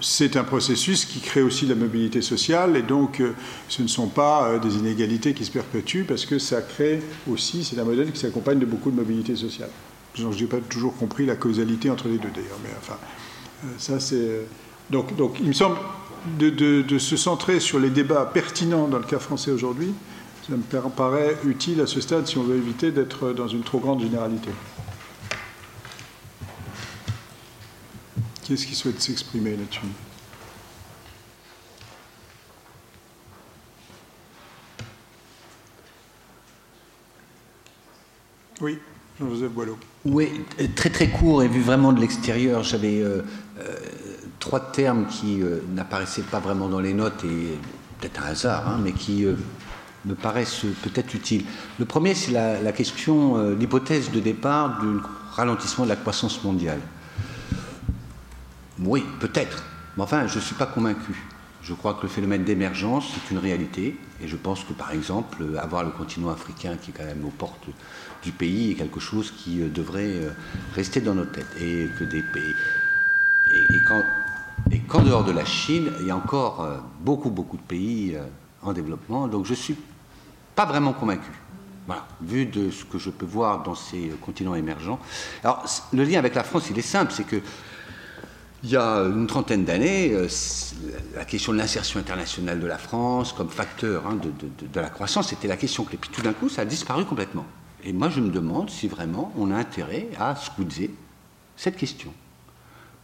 c'est un processus qui crée aussi la mobilité sociale et donc ce ne sont pas des inégalités qui se perpétuent parce que ça crée aussi, c'est un modèle qui s'accompagne de beaucoup de mobilité sociale. Je n'ai pas toujours compris la causalité entre les deux d'ailleurs, mais enfin, ça, c'est. Euh, donc, donc, il me semble de, se centrer sur les débats pertinents dans le cas français aujourd'hui, ça me paraît utile à ce stade si on veut éviter d'être dans une trop grande généralité. Qui est-ce qui souhaite s'exprimer là-dessus? Oui, Jean-Joseph Boileau. Oui, très très court et vu vraiment de l'extérieur, j'avais euh, euh, trois termes qui euh, n'apparaissaient pas vraiment dans les notes et peut-être un hasard, hein, mais qui me paraissent peut-être utiles. Le premier, c'est la, question, l'hypothèse de départ du ralentissement de la croissance mondiale. Oui, peut-être, mais enfin, je ne suis pas convaincu. Je crois que le phénomène d'émergence est une réalité, et je pense que par exemple, avoir le continent africain qui est quand même aux portes du pays est quelque chose qui euh, devrait euh, rester dans nos têtes. Et que des pays. Et, et qu'en dehors de la Chine, il y a encore euh, beaucoup, beaucoup de pays en développement. Donc je ne suis pas vraiment convaincu. Voilà, vu de ce que je peux voir dans ces continents émergents. Alors, le lien avec la France, il est simple, c'est que il y a une trentaine d'années, la question de l'insertion internationale de la France comme facteur hein, de, la croissance, c'était la question clé. Puis tout d'un coup, ça a disparu complètement. Et moi, je me demande si vraiment on a intérêt à scouter cette question.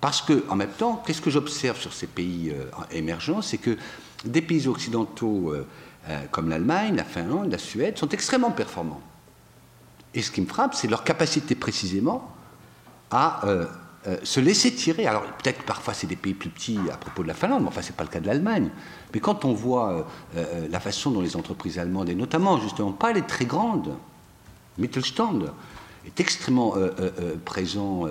Parce que, en même temps, qu'est-ce que j'observe sur ces pays euh, émergents C'est que des pays occidentaux euh, euh, comme l'Allemagne, la Finlande, la Suède sont extrêmement performants. Et ce qui me frappe, c'est leur capacité précisément à se laisser tirer. Alors peut-être parfois c'est des pays plus petits à propos de la Finlande, mais enfin c'est pas le cas de l'Allemagne. Mais quand on voit la façon dont les entreprises allemandes, et notamment justement pas les très grandes, Mittelstand est extrêmement euh, euh, euh, présent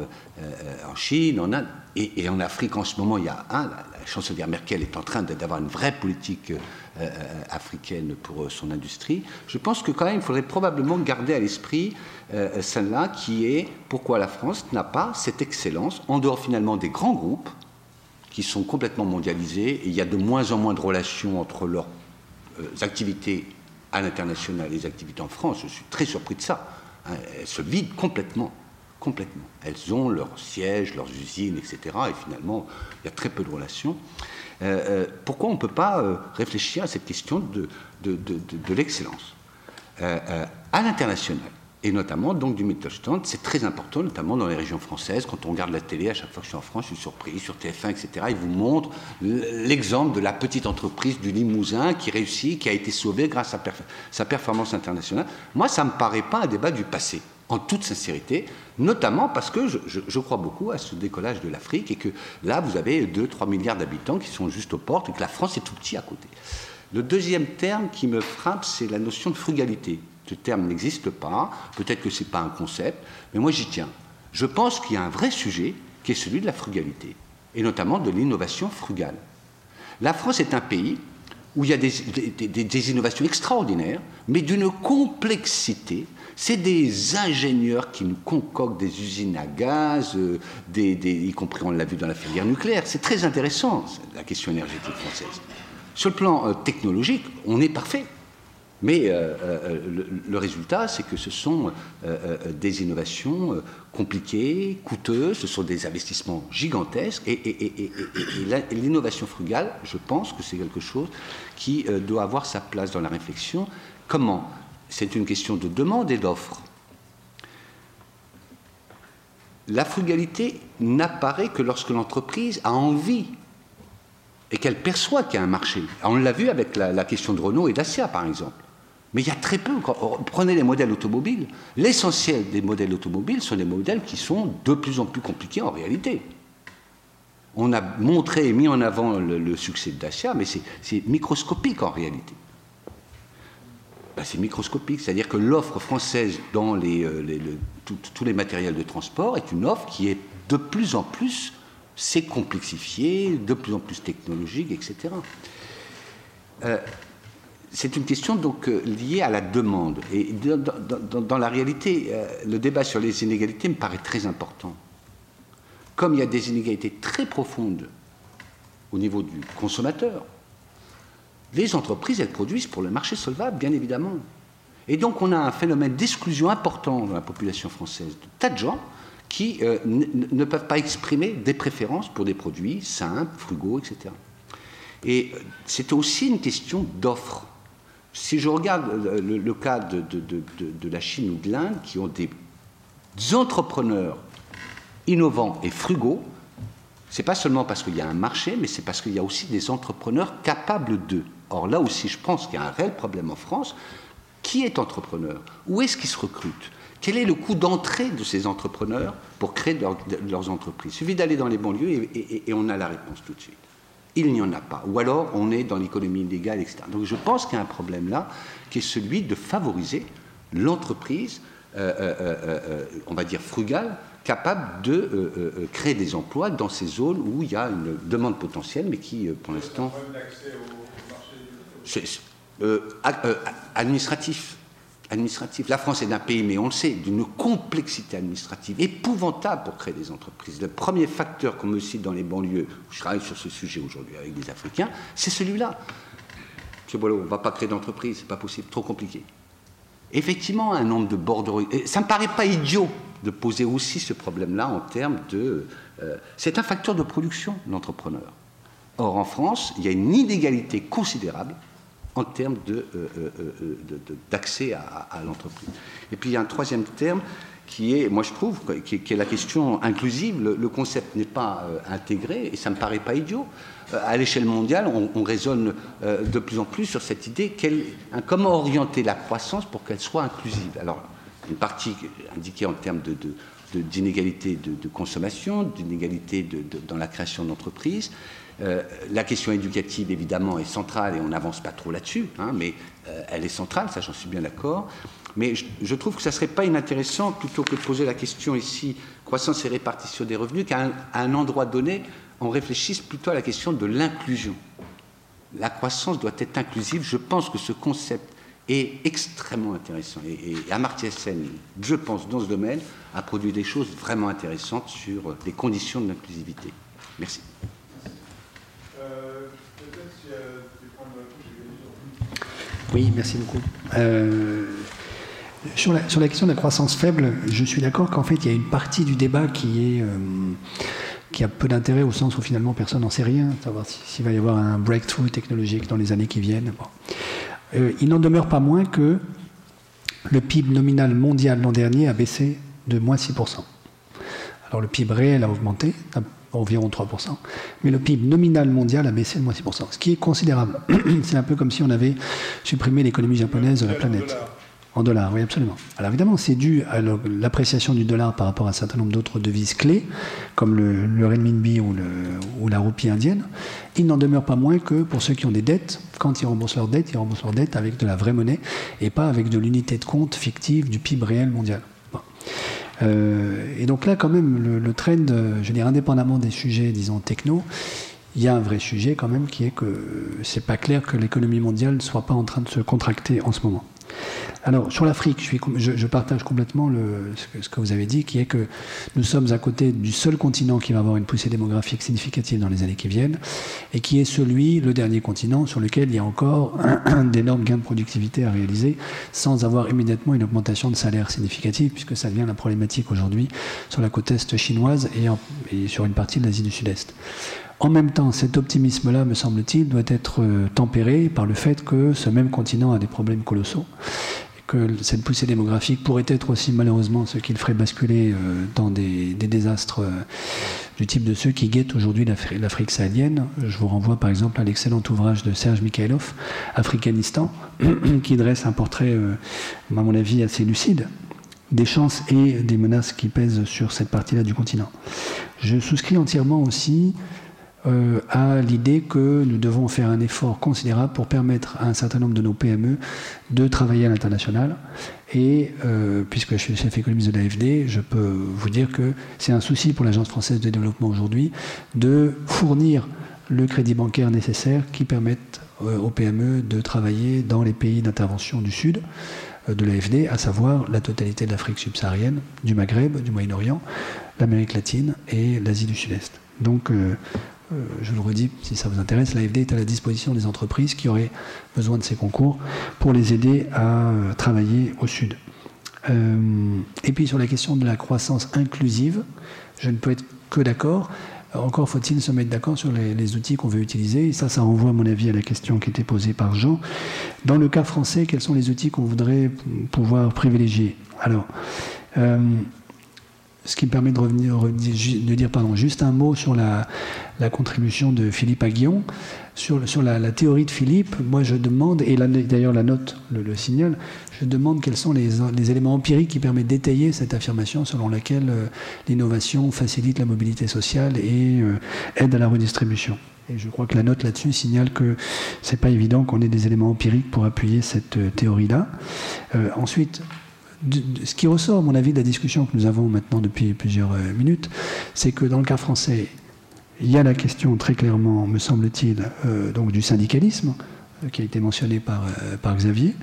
en Chine, en Inde et, en Afrique en ce moment. Il y a un, la, chancelière Merkel est en train d'avoir une vraie politique africaine pour son industrie. Je pense que quand même, il faudrait probablement garder à l'esprit celle-là qui est pourquoi la France n'a pas cette excellence en dehors finalement des grands groupes qui sont complètement mondialisés et il y a de moins en moins de relations entre leurs activités à l'international les activités en France, je suis très surpris de ça. Elles se vident complètement. Complètement. Elles ont leurs sièges, leurs usines, etc. Et finalement, il y a très peu de relations. Euh, euh, pourquoi on ne peut pas euh, réfléchir à cette question de l'excellence? À l'international et notamment donc du Mittelstand. C'est très important, notamment dans les régions françaises. Quand on regarde la télé, à chaque fois que je suis en France, je suis surpris, sur TF1, etc. Ils vous montrent l'exemple de la petite entreprise du Limousin qui réussit, qui a été sauvée grâce à sa performance internationale. Moi, ça ne me paraît pas un débat du passé. en toute sincérité, notamment parce que je, crois beaucoup à ce décollage de l'Afrique et que là, vous avez 2-3 milliards d'habitants qui sont juste aux portes et que la France est tout petit à côté. Le deuxième terme qui me frappe, c'est la notion de frugalité. Ce terme n'existe pas, peut-être que ce n'est pas un concept, mais moi j'y tiens. Je pense qu'il y a un vrai sujet qui est celui de la frugalité, et notamment de l'innovation frugale. La France est un pays où il y a des, innovations extraordinaires, mais d'une complexité. C'est des ingénieurs qui nous concoctent des usines à gaz, euh, y compris on l'a vu dans la filière nucléaire. C'est très intéressant, la question énergétique française. Sur le plan euh, technologique, on est parfait. Mais euh, euh, le, résultat, c'est que ce sont des innovations compliquées, coûteuses, ce sont des investissements gigantesques. Et, l'innovation frugale, je pense que c'est quelque chose qui doit avoir sa place dans la réflexion. Comment? C'est une question de demande et d'offre. La frugalité n'apparaît que lorsque l'entreprise a envie et qu'elle perçoit qu'il y a un marché. On l'a vu avec la, question de Renault et Dacia, par exemple. Mais il y a très peu. prenez les modèles automobiles. L'essentiel des modèles automobiles sont des modèles qui sont de plus en plus compliqués en réalité. On a montré et mis en avant le, succès de Dacia, mais c'est microscopique en réalité. Ben, c'est microscopique, c'est-à-dire que l'offre française dans euh, tous les matériels de transport est une offre qui est de plus en plus c'est complexifié, de plus en plus technologique, etc. c'est une question donc euh, liée à la demande. Et dans, la réalité, euh, le débat sur les inégalités me paraît très important. Comme il y a des inégalités très profondes au niveau du consommateur, les entreprises, elles produisent pour le marché solvable, bien évidemment. Et donc on a un phénomène d'exclusion important dans la population française de tas de gens qui euh, ne peuvent pas exprimer des préférences pour des produits simples, frugaux, etc. Et c'est aussi une question d'offre. Si je regarde le, cas de, la Chine ou de l'Inde, qui ont des entrepreneurs innovants et frugaux, c'est pas seulement parce qu'il y a un marché, mais c'est parce qu'il y a aussi des entrepreneurs capables d'eux. Or là aussi, je pense qu'il y a un réel problème en France. Qui est entrepreneur? Où est-ce qu'ils se recrutent? Quel est le coût d'entrée de ces entrepreneurs pour créer leurs entreprises? Il suffit d'aller dans les banlieues et, on a la réponse tout de suite. Il n'y en a pas. Ou alors on est dans l'économie illégale, etc. Donc je pense qu'il y a un problème là qui est celui de favoriser l'entreprise, euh, euh, euh, on va dire frugale, capable de créer des emplois dans ces zones où il y a une demande potentielle, mais qui, pour l'instant, administratif administratif. La France est un pays, mais on le sait, d'une complexité administrative épouvantable pour créer des entreprises. Le premier facteur qu'on me cite dans les banlieues, je travaille sur ce sujet aujourd'hui avec des Africains, c'est celui-là. Monsieur Boileau, on ne va pas créer d'entreprise, c'est pas possible, trop compliqué. Effectivement, un nombre de bordereaux. Ça ne me paraît pas idiot de poser aussi ce problème-là en termes de. Euh, c'est un facteur de production, l'entrepreneur. Or, en France, il y a une inégalité considérable en termes euh, euh, euh, d'accès à, l'entreprise. Et puis il y a un troisième terme qui est, moi je trouve, qui est, la question inclusive. Le, concept n'est pas intégré et ça ne me paraît pas idiot. à l'échelle mondiale, on, raisonne de plus en plus sur cette idée comment orienter la croissance pour qu'elle soit inclusive. Alors, une partie indiquée en termes d'inégalité de, consommation, d'inégalité dans la création d'entreprises, euh, la question éducative, évidemment, est centrale et on n'avance pas trop là-dessus, hein, mais euh, elle est centrale, ça j'en suis bien d'accord. Mais je, trouve que ça serait pas inintéressant, plutôt que de poser la question ici, croissance et répartition des revenus, qu'à un, endroit donné, on réfléchisse plutôt à la question de l'inclusion. La croissance doit être inclusive. Je pense que ce concept est extrêmement intéressant. Et, et Amartya Sen, je pense, dans ce domaine, a produit des choses vraiment intéressantes sur les conditions de l'inclusivité. Merci. Oui, merci beaucoup. Euh, sur, la, sur, la, question de la croissance faible, je suis d'accord qu'en fait, il y a une partie du débat qui, euh, a peu d'intérêt au sens où finalement personne n'en sait rien, savoir s'il va y avoir un breakthrough technologique dans les années qui viennent. Euh, il n'en demeure pas moins que le PIB nominal mondial l'an dernier a baissé de moins 6%. Alors le PIB réel a augmenté, environ 3%, mais le PIB nominal mondial a baissé de moins 6%, ce qui est considérable. C'est un peu comme si on avait supprimé l'économie japonaise de la planète. En dollars, oui, absolument. Alors évidemment, c'est dû à l'appréciation du dollar par rapport à un certain nombre d'autres devises clés, comme le, le renminbi ou, le, ou, la roupie indienne. Il n'en demeure pas moins que pour ceux qui ont des dettes, quand ils remboursent leurs dettes, ils remboursent leurs dettes avec de la vraie monnaie et pas avec de l'unité de compte fictive du PIB réel mondial. Euh, et donc là, quand même, le, trend, je veux dire, indépendamment des sujets, disons, techno, il y a un vrai sujet quand même qui est que c'est pas clair que l'économie mondiale ne soit pas en train de se contracter en ce moment. Alors, sur l'Afrique, je, partage complètement ce, que, vous avez dit, qui est que nous sommes à côté du seul continent qui va avoir une poussée démographique significative dans les années qui viennent, et qui est celui, le dernier continent, sur lequel il y a encore d'énormes gains de productivité à réaliser, sans avoir immédiatement une augmentation de salaire significative, puisque ça devient la problématique aujourd'hui sur la côte est chinoise et, et sur une partie de l'Asie du Sud-Est. En même temps, cet optimisme-là, me semble-t-il, doit être euh, tempéré par le fait que ce même continent a des problèmes colossaux que cette poussée démographique pourrait être aussi malheureusement ce qui le ferait basculer euh, dans des, désastres euh, du type de ceux qui guettent aujourd'hui l'Afrique sahélienne. Je vous renvoie par exemple à l'excellent ouvrage de Serge Mikhailov, Africanistan, qui dresse un portrait, euh, à mon avis, assez lucide des chances et des menaces qui pèsent sur cette partie-là du continent. Je souscris entièrement aussi euh, à l'idée que nous devons faire un effort considérable pour permettre à un certain nombre de nos PME de travailler à l'international. Et euh, puisque je suis chef économiste de l'AFD, je peux vous dire que c'est un souci pour l'Agence française de développement aujourd'hui de fournir le crédit bancaire nécessaire qui permette euh, aux PME de travailler dans les pays d'intervention du Sud de l'AFD, à savoir la totalité de l'Afrique subsaharienne, du Maghreb, du Moyen-Orient, l'Amérique latine et l'Asie du Sud-Est. Donc je le redis, si ça vous intéresse, l'AFD est à la disposition des entreprises qui auraient besoin de ces concours pour les aider à euh, travailler au Sud. Euh, et puis sur la question de la croissance inclusive, je ne peux être que d'accord. Encore faut-il se mettre d'accord sur les, outils qu'on veut utiliser. Et ça, ça renvoie à mon avis à la question qui était posée par Jean. Dans le cas français, quels sont les outils qu'on voudrait pouvoir privilégier? Alors, ce qui me permet de, revenir, de dire pardon, juste un mot sur la, contribution de Philippe Aguillon. Sur, la, théorie de Philippe, moi je demande, et d'ailleurs la note le, signale, je demande quels sont les, les, éléments empiriques qui permettent d'étayer cette affirmation selon laquelle euh, l'innovation facilite la mobilité sociale et euh, aide à la redistribution. Et je crois que la note là-dessus signale que c'est pas évident qu'on ait des éléments empiriques pour appuyer cette euh, théorie-là. ensuite, ce qui ressort, à mon avis, de la discussion que nous avons maintenant depuis plusieurs euh, minutes, c'est que dans le cas français, il y a la question très clairement, me semble-t-il, euh, donc du syndicalisme euh, qui a été mentionné par, Xavier.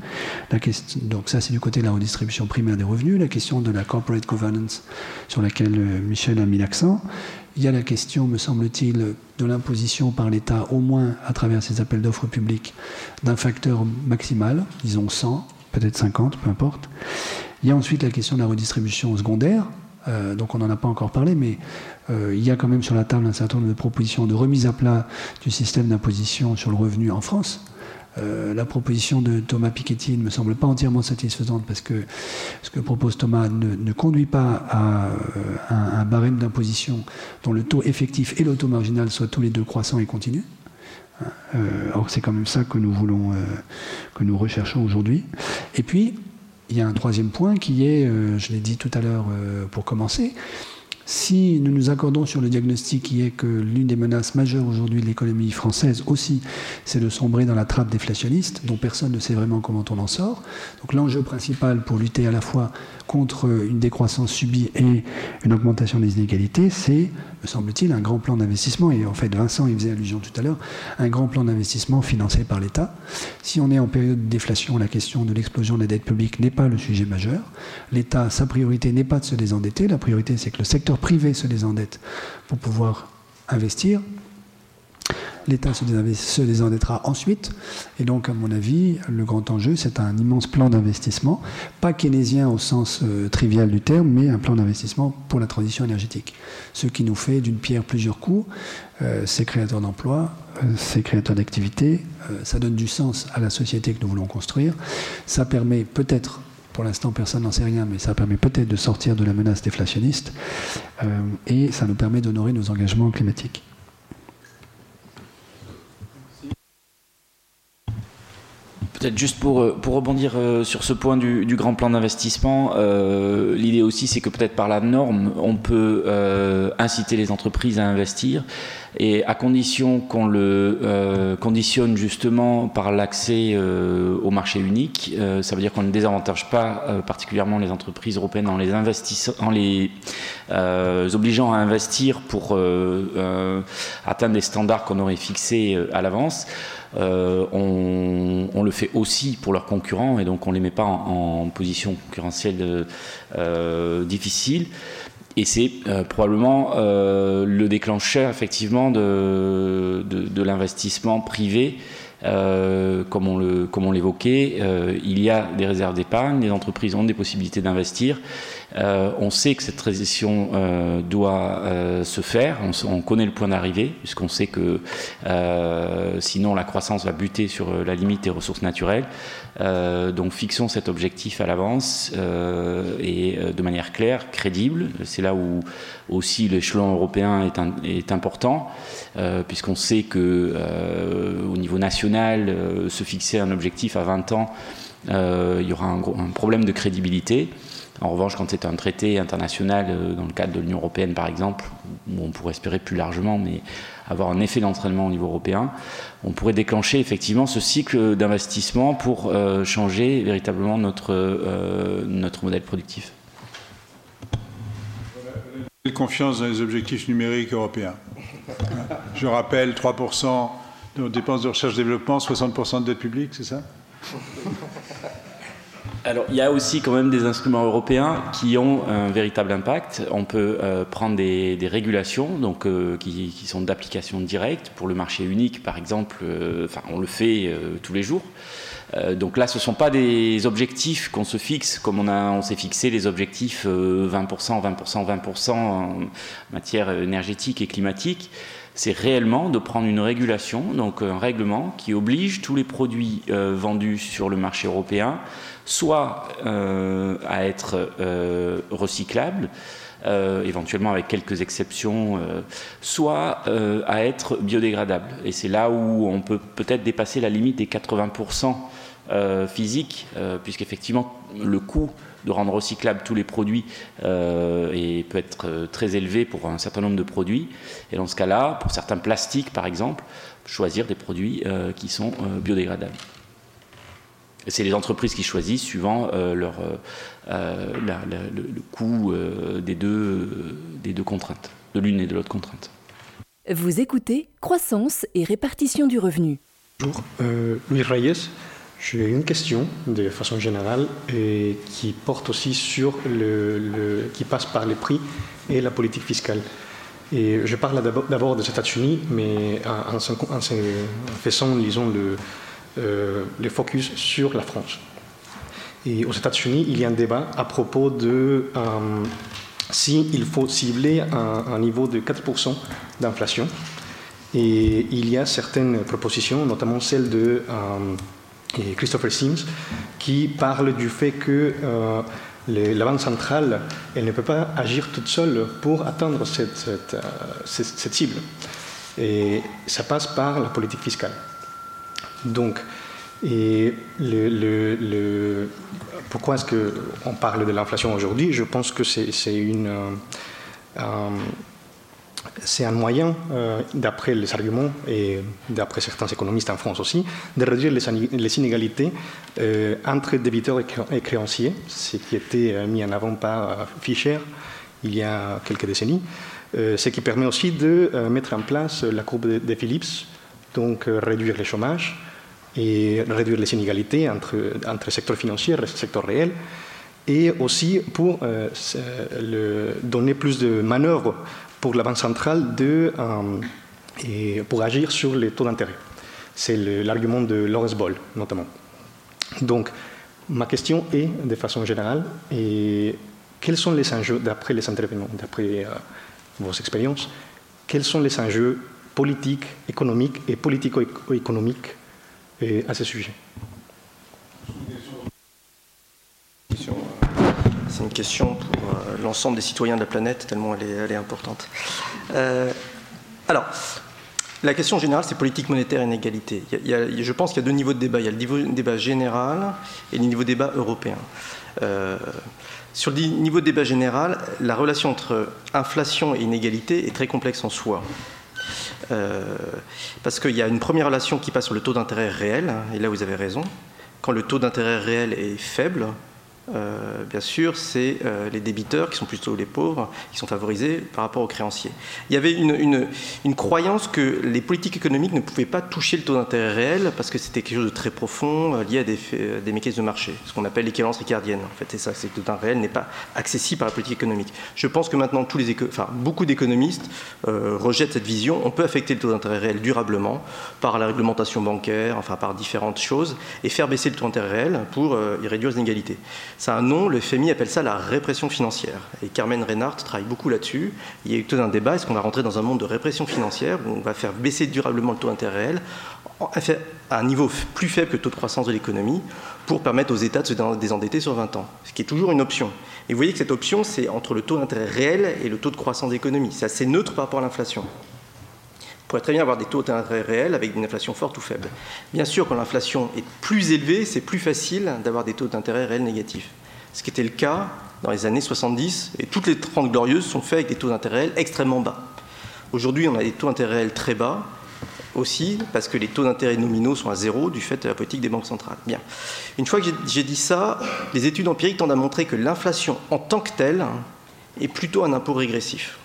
Donc ça, c'est du côté de la redistribution primaire des revenus. La question de la corporate governance sur laquelle Michel a mis l'accent. Il y a la question, me semble-t-il, de l'imposition par l'État, au moins à travers ces appels d'offres publics, d'un facteur maximal, disons 100, peut-être 50, peu importe. Il y a ensuite la question de la redistribution secondaire. Euh, donc on n'en a pas encore parlé, mais euh, il y a quand même sur la table un certain nombre de propositions de remise à plat du système d'imposition sur le revenu en France. Euh, la proposition de Thomas Piketty ne me semble pas entièrement satisfaisante parce que ce que propose Thomas ne, conduit pas à un, barème d'imposition dont le taux effectif et le taux marginal soient tous les deux croissants et continus. or c'est quand même ça que nous voulons, que nous recherchons aujourd'hui. Et puis il y a un troisième point qui est, euh, je l'ai dit tout à l'heure euh, pour commencer, si nous nous accordons sur le diagnostic qui est que l'une des menaces majeures aujourd'hui de l'économie française aussi, c'est de sombrer dans la trappe déflationniste, dont personne ne sait vraiment comment on en sort. Donc l'enjeu principal pour lutter à la fois contre une décroissance subie et une augmentation des inégalités, c'est, me semble-t-il, un grand plan d'investissement. Et en fait, Vincent y faisait allusion tout à l'heure, un grand plan d'investissement financé par l'État. Si on est en période de déflation, la question de l'explosion de la dette publique n'est pas le sujet majeur. L'État, sa priorité n'est pas de se désendetter. La priorité, c'est que le secteur privé se désendette pour pouvoir investir. L'État se désendettera ensuite. Et donc, à mon avis, le grand enjeu, c'est un immense plan d'investissement, pas keynésien au sens euh, trivial du terme, mais un plan d'investissement pour la transition énergétique. Ce qui nous fait d'une pierre plusieurs coups. Euh, c'est créateur d'emplois, euh, c'est créateur d'activités, ça donne du sens à la société que nous voulons construire. Ça permet peut-être pour l'instant, personne n'en sait rien, mais ça permet peut-être de sortir de la menace déflationniste et ça nous permet d'honorer nos engagements climatiques. Peut-être juste pour, euh, pour rebondir euh, sur ce point du, grand plan d'investissement, euh, l'idée aussi c'est que peut-être par la norme, on peut inciter les entreprises à investir et à condition qu'on le conditionne justement par l'accès au marché unique, ça veut dire qu'on ne désavantage pas particulièrement les entreprises européennes en les, en les obligeant à investir pour atteindre des standards qu'on aurait fixés à l'avance. Euh, on, le fait aussi pour leurs concurrents et donc on ne les met pas en, position concurrentielle euh, difficile. Et c'est euh, probablement le déclencheur effectivement de, l'investissement privé euh, comme on l'évoquait, euh, il y a des réserves d'épargne, les entreprises ont des possibilités d'investir. Euh, on sait que cette transition doit se faire, on, connaît le point d'arrivée, puisqu'on sait que sinon la croissance va buter sur la limite des ressources naturelles. donc fixons cet objectif à l'avance et de manière claire, crédible. C'est là où aussi l'échelon européen est, important, puisqu'on sait que au niveau national, euh, se fixer un objectif à 20 ans, euh, il y aura un, problème de crédibilité. En revanche, quand c'est un traité international, euh, dans le cadre de l'Union européenne par exemple, où on pourrait espérer plus largement, mais avoir un effet d'entraînement au niveau européen, on pourrait déclencher effectivement ce cycle d'investissement pour changer véritablement notre, notre modèle productif. Confiance dans les objectifs numériques européens? Je rappelle 3% nos dépenses de recherche-développement, 60% de dette publique, c'est ça? Alors, il y a aussi quand même des instruments européens qui ont un véritable impact. On peut euh, prendre des, régulations, donc euh, qui, sont d'application directe pour le marché unique, par exemple. Euh, enfin, on le fait tous les jours. donc là, ce ne sont pas des objectifs qu'on se fixe, comme on, on s'est fixé les objectifs 20%, 20%, 20% en matière énergétique et climatique c'est réellement de prendre une régulation, donc un règlement qui oblige tous les produits euh, vendus sur le marché européen soit euh, à être euh, recyclables, éventuellement avec quelques exceptions, soit à être biodégradables. Et c'est là où on peut peut-être dépasser la limite des 80% physiques, puisqu'effectivement le coût de rendre recyclables tous les produits euh, et peut être euh, très élevé pour un certain nombre de produits. Et dans ce cas-là, pour certains plastiques par exemple, choisir des produits euh, qui sont biodégradables. C'est les entreprises qui choisissent suivant leur, le, coût des, deux, des deux contraintes, de l'une et de l'autre contrainte. Vous écoutez Croissance et répartition du revenu. Bonjour, Louis Reyes. J'ai une question de façon générale et qui porte aussi sur le, qui passe par les prix et la politique fiscale. Et je parle d'abord des États-Unis, mais en, faisant, disons, le, euh, le, focus sur la France. Et aux États-Unis, il y a un débat à propos de euh, s'il faut cibler un, un, niveau de 4% d'inflation. Et il y a certaines propositions, notamment celle de euh, et Christopher Sims, qui parle du fait que euh, la Banque centrale, elle ne peut pas agir toute seule pour atteindre cette, euh, cible. Et ça passe par la politique fiscale. Donc, et pourquoi est-ce qu'on parle de l'inflation aujourd'hui? Je pense que c'est une... Euh, c'est un moyen, euh, d'après les arguments et d'après certains économistes en France aussi, de réduire les, inégalités euh, entre débiteurs et créanciers, ce qui était euh, mis en avant par Fischer il y a quelques décennies, ce qui permet aussi de mettre en place la courbe de, Phillips, donc réduire le chômage et réduire les inégalités entre, entre secteur financier et secteur réel, et aussi pour donner plus de manœuvre pour la Banque centrale de, euh, et pour agir sur les taux d'intérêt. C'est l'argument de Lawrence Ball, notamment. Donc, ma question est, de façon générale, et quels sont les enjeux, d'après les intervenants, d'après euh, vos expériences, quels sont les enjeux politiques, économiques et politico-économiques euh, à ce sujet? C'est une question pour euh, l'ensemble des citoyens de la planète, tellement elle est, importante. Euh, alors, la question générale, c'est politique monétaire et inégalité. je pense qu'il y a deux niveaux de débat. Il y a le niveau débat général et le niveau de débat européen. Euh, sur le niveau de débat général, la relation entre inflation et inégalité est très complexe en soi. Parce qu'il y a une première relation qui passe sur le taux d'intérêt réel, hein, et là vous avez raison. Quand le taux d'intérêt réel est faible, euh, bien sûr, c'est euh, les débiteurs, qui sont plutôt les pauvres, qui sont favorisés par rapport aux créanciers. Il y avait une, croyance que les politiques économiques ne pouvaient pas toucher le taux d'intérêt réel parce que c'était quelque chose de très profond euh, lié à des, mécanismes de marché, ce qu'on appelle l'équivalence ricardienne. En fait, c'est ça, c'est que le taux d'intérêt réel n'est pas accessible par la politique économique. Je pense que maintenant, beaucoup d'économistes rejettent cette vision. On peut affecter le taux d'intérêt réel durablement par la réglementation bancaire, enfin par différentes choses, et faire baisser le taux d'intérêt réel pour y réduire les inégalités. C'est un nom, le FMI appelle ça la répression financière. Et Carmen Reinhardt travaille beaucoup là-dessus. Il y a eu tout un débat, est-ce qu'on va rentrer dans un monde de répression financière où on va faire baisser durablement le taux d'intérêt réel à un niveau plus faible que le taux de croissance de l'économie pour permettre aux États de se désendetter sur 20 ans, ce qui est toujours une option. Et vous voyez que cette option, c'est entre le taux d'intérêt réel et le taux de croissance de l'économie. C'est assez neutre par rapport à l'inflation. Pourrait très bien avoir des taux d'intérêt réels avec une inflation forte ou faible. Bien sûr, quand l'inflation est plus élevée, c'est plus facile d'avoir des taux d'intérêt réels négatifs. Ce qui était le cas dans les années 70, et toutes les 30 glorieuses sont faites avec des taux d'intérêt réels extrêmement bas. Aujourd'hui, on a des taux d'intérêt réels très bas, aussi parce que les taux d'intérêt nominaux sont à zéro du fait de la politique des banques centrales. Bien. Une fois que j'ai dit ça, les études empiriques tendent à montrer que l'inflation en tant que telle est plutôt un impôt régressif.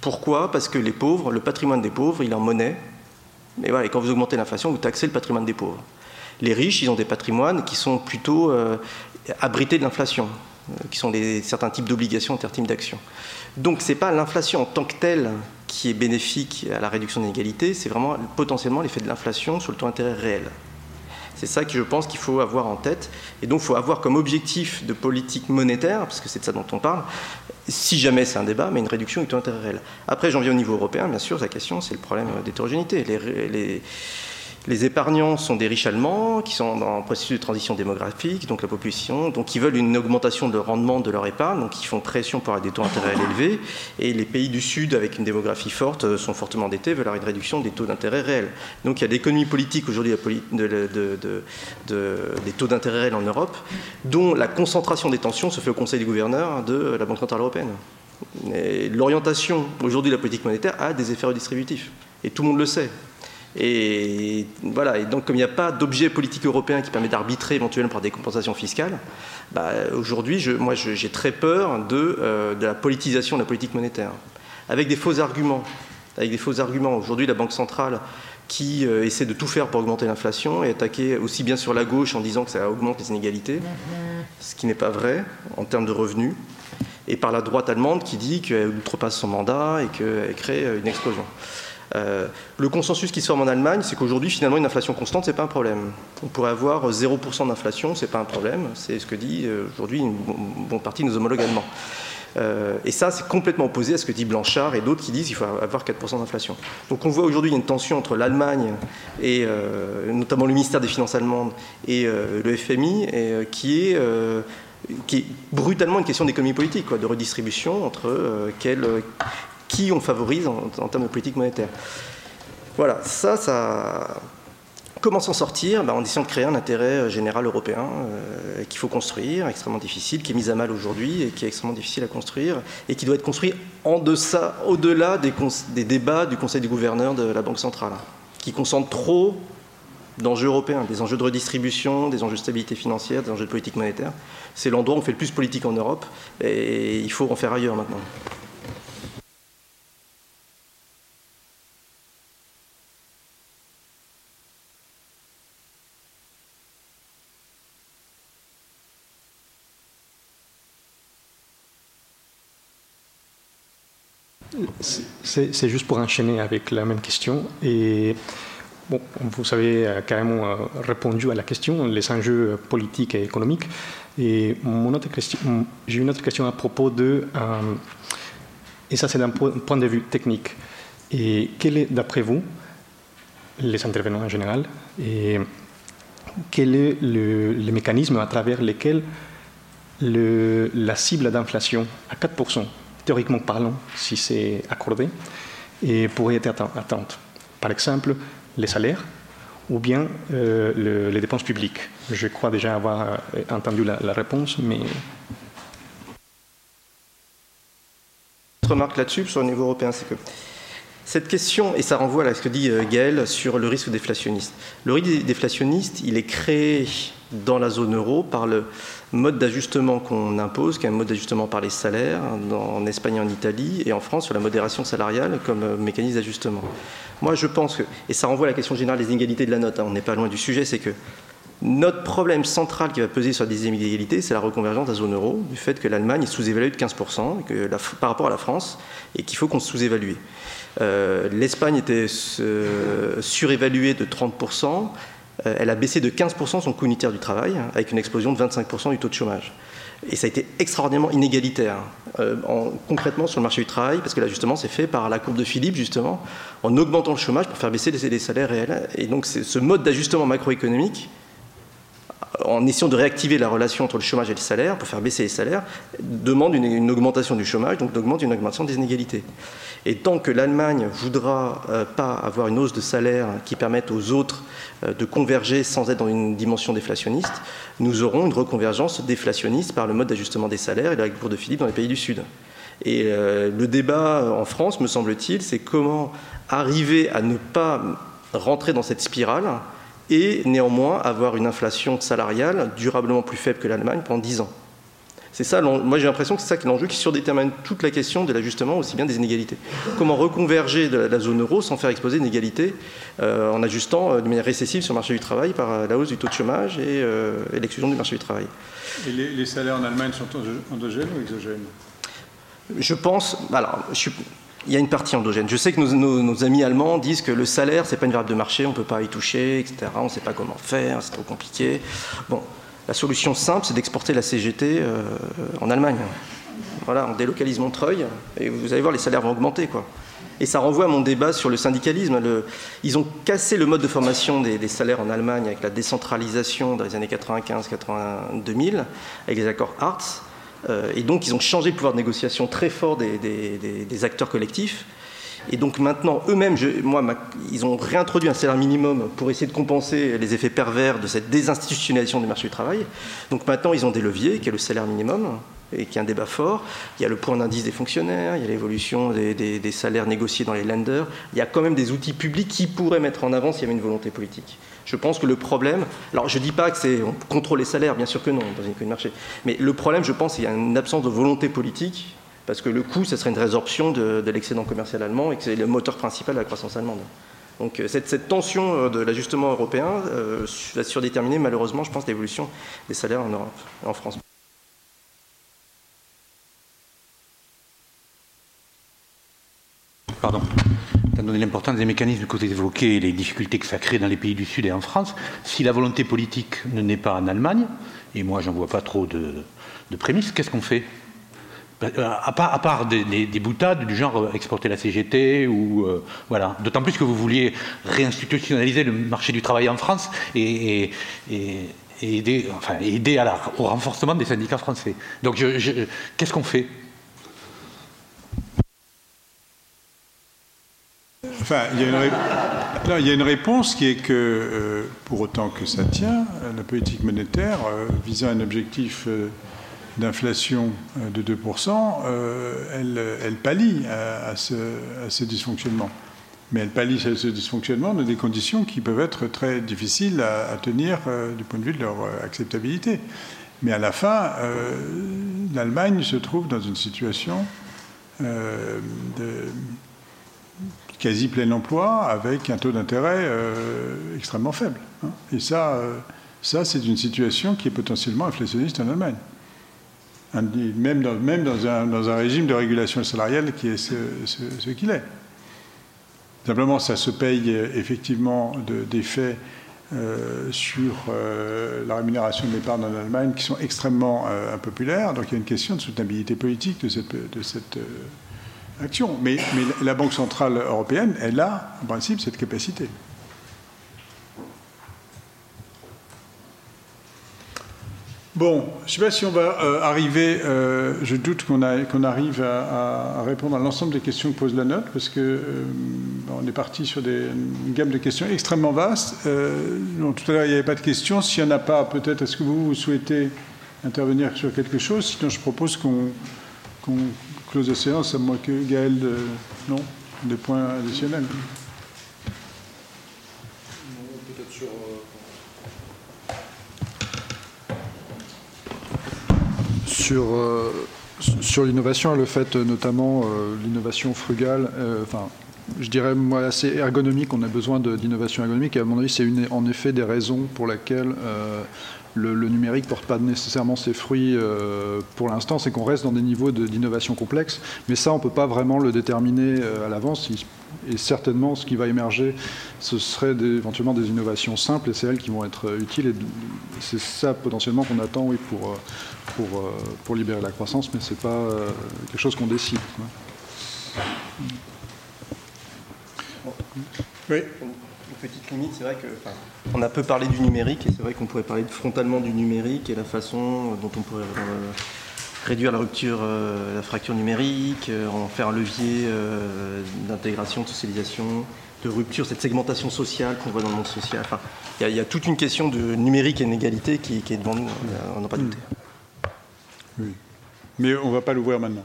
Pourquoi? Parce que les pauvres, le patrimoine des pauvres, il est en monnaie. Et, voilà, quand vous augmentez l'inflation, vous taxez le patrimoine des pauvres. Les riches, ils ont des patrimoines qui sont plutôt euh, abrités de l'inflation, euh, qui sont des, certains types d'obligations, certains types d'actions. Donc ce n'est pas l'inflation en tant que telle qui est bénéfique à la réduction de l'inégalité, c'est vraiment potentiellement l'effet de l'inflation sur le taux d'intérêt réel. C'est ça que je pense qu'il faut avoir en tête. Et donc, il faut avoir comme objectif de politique monétaire, parce que c'est de ça dont on parle, si jamais c'est un débat, mais une réduction du taux d'intérêt réel. Après, j'en viens au niveau européen, bien sûr, la question, c'est le problème d'hétérogénéité. Épargnants sont des riches allemands qui sont dans un processus de transition démographique, donc la population, donc qui veulent une augmentation de rendement de leur épargne, donc qui font pression pour avoir des taux d'intérêt élevés. Et les pays du Sud, avec une démographie forte, euh, sont fortement endettés, veulent avoir une réduction des taux d'intérêt réels. Donc il y a l'économie politique aujourd'hui des taux d'intérêt réels en Europe, dont la concentration des tensions se fait au Conseil des gouverneurs de la Banque centrale européenne. L'orientation aujourd'hui de la politique monétaire a des effets redistributifs. Et tout le monde le sait. Et voilà. Et donc, comme il n'y a pas d'objet politique européen qui permet d'arbitrer éventuellement par des compensations fiscales, bah, aujourd'hui, moi, j'ai très peur euh, de, la politisation de la politique monétaire, avec des faux arguments. Avec des faux arguments. Aujourd'hui, la Banque centrale qui euh, essaie de tout faire pour augmenter l'inflation et attaquer aussi bien sur la gauche en disant que ça augmente les inégalités, ce qui n'est pas vrai en termes de revenus, et par la droite allemande qui dit qu'elle outrepasse son mandat et qu'elle crée une explosion. Euh, le consensus qui se forme en Allemagne, c'est qu'aujourd'hui, finalement, une inflation constante, c'est pas un problème. On pourrait avoir 0% d'inflation, c'est pas un problème. C'est ce que dit euh, aujourd'hui une bonne partie de nos homologues allemands. Euh, et ça, c'est complètement opposé à ce que dit Blanchard et d'autres qui disent qu'il faut avoir 4% d'inflation. Donc on voit aujourd'hui une tension entre l'Allemagne et notamment le ministère des Finances allemandes et le FMI et, qui est qui est brutalement une question d'économie politique, de redistribution entre quel, qui on favorise en, termes de politique monétaire. Voilà, ça, ça. Comment s'en sortir? Ben, En essayant de créer un intérêt euh, général européen euh, qu'il faut construire, extrêmement difficile, qui est mis à mal aujourd'hui et qui est extrêmement difficile à construire, et qui doit être construit en deçà, au-delà des, des, débats du Conseil des gouverneurs de la Banque centrale, qui concentrent trop d'enjeux européens, des enjeux de redistribution, des enjeux de stabilité financière, des enjeux de politique monétaire. C'est l'endroit où on fait le plus politique en Europe, et il faut en faire ailleurs maintenant. C'est juste pour enchaîner avec la même question. Et bon, vous avez euh, carrément euh, répondu à la question, les enjeux politiques et économiques. Et j'ai une autre question à propos de, euh, et ça c'est d'un point de vue technique. Et quel est, d'après vous, les intervenants en général, et quel est le, mécanisme à travers lequel le, la cible d'inflation à 4% théoriquement parlant, si c'est accordé, et pourrait être atteinte. Par exemple, les salaires ou bien les dépenses publiques. Je crois déjà avoir entendu la, réponse, mais remarque là-dessus sur le niveau européen, c'est que cette question, et ça renvoie à ce que dit euh, Gaël sur le risque déflationniste. Le risque déflationniste, il est créé dans la zone euro par le mode d'ajustement qu'on impose, qui est un mode d'ajustement par les salaires, en Espagne et en Italie, et en France sur la modération salariale comme euh, mécanisme d'ajustement. Moi, je pense que, et ça renvoie à la question générale des inégalités de la note, hein, on n'est pas loin du sujet, c'est que notre problème central qui va peser sur des inégalités, c'est la reconvergence de la zone euro, du fait que l'Allemagne est sous-évaluée de 15% que par rapport à la France et qu'il faut qu'on se sous-évalue. Euh, L'Espagne était euh, surévaluée de 30%, euh, elle a baissé de 15% son coût unitaire du travail, avec une explosion de 25% du taux de chômage. Et ça a été extraordinairement inégalitaire, concrètement sur le marché du travail, parce que l'ajustement s'est fait par la courbe de Philippe, justement, en augmentant le chômage pour faire baisser les, les salaires réels. Et donc, ce mode d'ajustement macroéconomique en essayant de réactiver la relation entre le chômage et le salaire, pour faire baisser les salaires, demande une, augmentation du chômage, donc demande une augmentation des inégalités. Et tant que l'Allemagne ne voudra euh, pas avoir une hausse de salaire qui permette aux autres euh, de converger sans être dans une dimension déflationniste, nous aurons une reconvergence déflationniste par le mode d'ajustement des salaires et la règle de Philippe dans les pays du Sud. Et euh, le débat en France, me semble-t-il, c'est comment arriver à ne pas rentrer dans cette spirale et néanmoins avoir une inflation salariale durablement plus faible que l'Allemagne pendant 10 ans. C'est ça, moi j'ai l'impression que c'est ça qui est l'enjeu qui surdétermine toute la question de l'ajustement, aussi bien des inégalités. Comment reconverger de la zone euro sans faire exploser l'inégalité euh, en ajustant euh, de manière récessive sur le marché du travail par euh, la hausse du taux de chômage et, l'exclusion du marché du travail. Et les, les, salaires en Allemagne sont endogènes ou exogènes? Je pense, alors je suis, il y a une partie endogène. Je sais que nos, amis allemands disent que le salaire, c'est pas une variable de marché, on ne peut pas y toucher, etc. On ne sait pas comment faire, c'est trop compliqué. Bon, la solution simple, c'est d'exporter la CGT euh, en Allemagne. Voilà, on délocalise Montreuil et vous allez voir, les salaires vont augmenter, quoi. Et ça renvoie à mon débat sur le syndicalisme. ils ont cassé le mode de formation des, salaires en Allemagne avec la décentralisation dans les années 95-2000, avec les accords Hartz. Euh, et donc, ils ont changé le pouvoir de négociation très fort des, acteurs collectifs. Et donc maintenant, eux-mêmes, moi, ils ont réintroduit un salaire minimum pour essayer de compenser les effets pervers de cette désinstitutionnalisation du marché du travail. Donc maintenant, ils ont des leviers, qui est le salaire minimum, et qui est un débat fort. Il y a le point d'indice des fonctionnaires, il y a l'évolution des, des, salaires négociés dans les lenders. Il y a quand même des outils publics qui pourraient mettre en avant s'il y avait une volonté politique. Je pense que le problème, alors je ne dis pas que c'est contrôle les salaires, bien sûr que non, dans une économie de marché, mais le problème, je pense, qu'il y a une absence de volonté politique, parce que le coût, ce serait une résorption de, l'excédent commercial allemand et que c'est le moteur principal de la croissance allemande. Donc euh, cette, tension euh, de l'ajustement européen euh, va surdéterminer malheureusement, je pense, l'évolution des salaires en Europe, en France. Pardon étant donné l'importance des mécanismes que vous évoquez et les difficultés que ça crée dans les pays du Sud et en France, si la volonté politique ne naît pas en Allemagne, et moi j'en vois pas trop de, prémices, qu'est-ce qu'on fait? Ben, euh, à part, des, boutades du genre euh, exporter la CGT ou euh, voilà. D'autant plus que vous vouliez réinstitutionnaliser le marché du travail en France et, aider, au renforcement des syndicats français. Donc, qu'est-ce qu'on fait? Il y, a une réponse qui est que, euh, pour autant que ça tient, la politique monétaire, euh, visant un objectif euh, d'inflation de 2%, elle, elle, pallie à, ce, dysfonctionnement. Mais elle pallie à ce dysfonctionnement dans des conditions qui peuvent être très difficiles à, tenir du point de vue de leur acceptabilité. Mais à la fin, l'Allemagne se trouve dans une situation de quasi plein emploi avec un taux d'intérêt euh, extrêmement faible. Hein. Et ça, euh, ça c'est une situation qui est potentiellement inflationniste en Allemagne. Même dans, un, régime de régulation salariale qui est ce, qu'il est. Simplement, ça se paye euh, effectivement d'effets sur la rémunération de l'épargne en Allemagne qui sont extrêmement impopulaires. Donc il y a une question de soutenabilité politique de cette action. Mais, la Banque Centrale Européenne, elle a, en principe, cette capacité. Bon, je ne sais pas si on va euh, arriver, euh, je doute qu'on arrive à, répondre à l'ensemble des questions que pose la note, parce que euh, on est parti sur des, une gamme de questions extrêmement vaste. Tout à l'heure, il n'y avait pas de questions. S'il n'y en a pas, peut-être, est-ce que vous, souhaitez intervenir sur quelque chose? Sinon, je propose qu'on close la séance, à moins que Gaël, de, non Des points additionnels Peut-être sur. Sur. Euh, sur l'innovation et le fait notamment euh, l'innovation frugale, euh, enfin je dirais moi assez ergonomique, on a besoin d'innovation ergonomique et à mon avis c'est en effet des raisons pour lesquelles euh, le, numérique ne porte pas nécessairement ses fruits pour l'instant, c'est qu'on reste dans des niveaux d'innovation complexes, mais ça on ne peut pas vraiment le déterminer à l'avance et certainement ce qui va émerger ce serait éventuellement des innovations simples et c'est elles qui vont être utiles et c'est ça potentiellement qu'on attend oui, pour pour, euh, pour libérer la croissance, mais ce n'est pas euh, quelque chose qu'on décide. Oui. Une petite limite, c'est vrai que on a peu parlé du numérique et c'est vrai qu'on pourrait parler frontalement du numérique et la façon dont on pourrait euh, réduire la rupture, la fracture numérique, en faire un levier d'intégration, de socialisation, de rupture, cette segmentation sociale qu'on voit dans le monde social. Enfin, il y, a toute une question de numérique et d'inégalité qui, qui, est devant nous, on n'a pas douté. Oui. Mais on ne va pas l'ouvrir maintenant.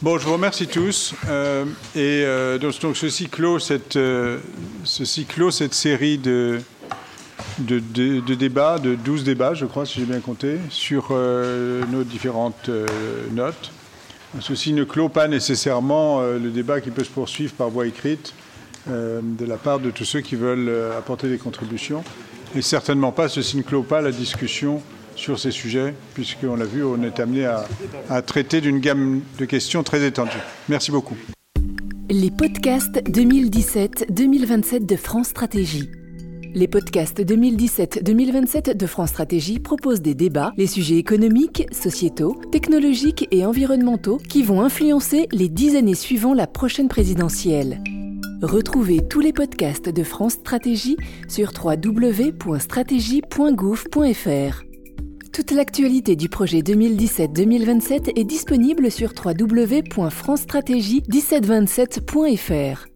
Bon, je vous remercie tous. Euh, et euh, donc, ceci, clôt cette, euh, clôt cette série de, de, de, débats, de 12 débats, je crois, si j'ai bien compté, sur nos différentes notes. Ceci ne clôt pas nécessairement le débat qui peut se poursuivre par voie écrite de la part de tous ceux qui veulent apporter des contributions. Et certainement pas, ceci ne clôt pas la discussion sur ces sujets, puisqu'on l'a vu, on est amené à, traiter d'une gamme de questions très étendue. Merci beaucoup. Les podcasts 2017-2027 de France Stratégie. Les podcasts 2017-2027 de France Stratégie proposent des débats, les sujets économiques, sociétaux, technologiques et environnementaux qui vont influencer les dix années suivant la prochaine présidentielle. Retrouvez tous les podcasts de France Stratégie sur www.stratégie.gouv.fr. Toute l'actualité du projet 2017-2027 est disponible sur www.francestratégie1727.fr.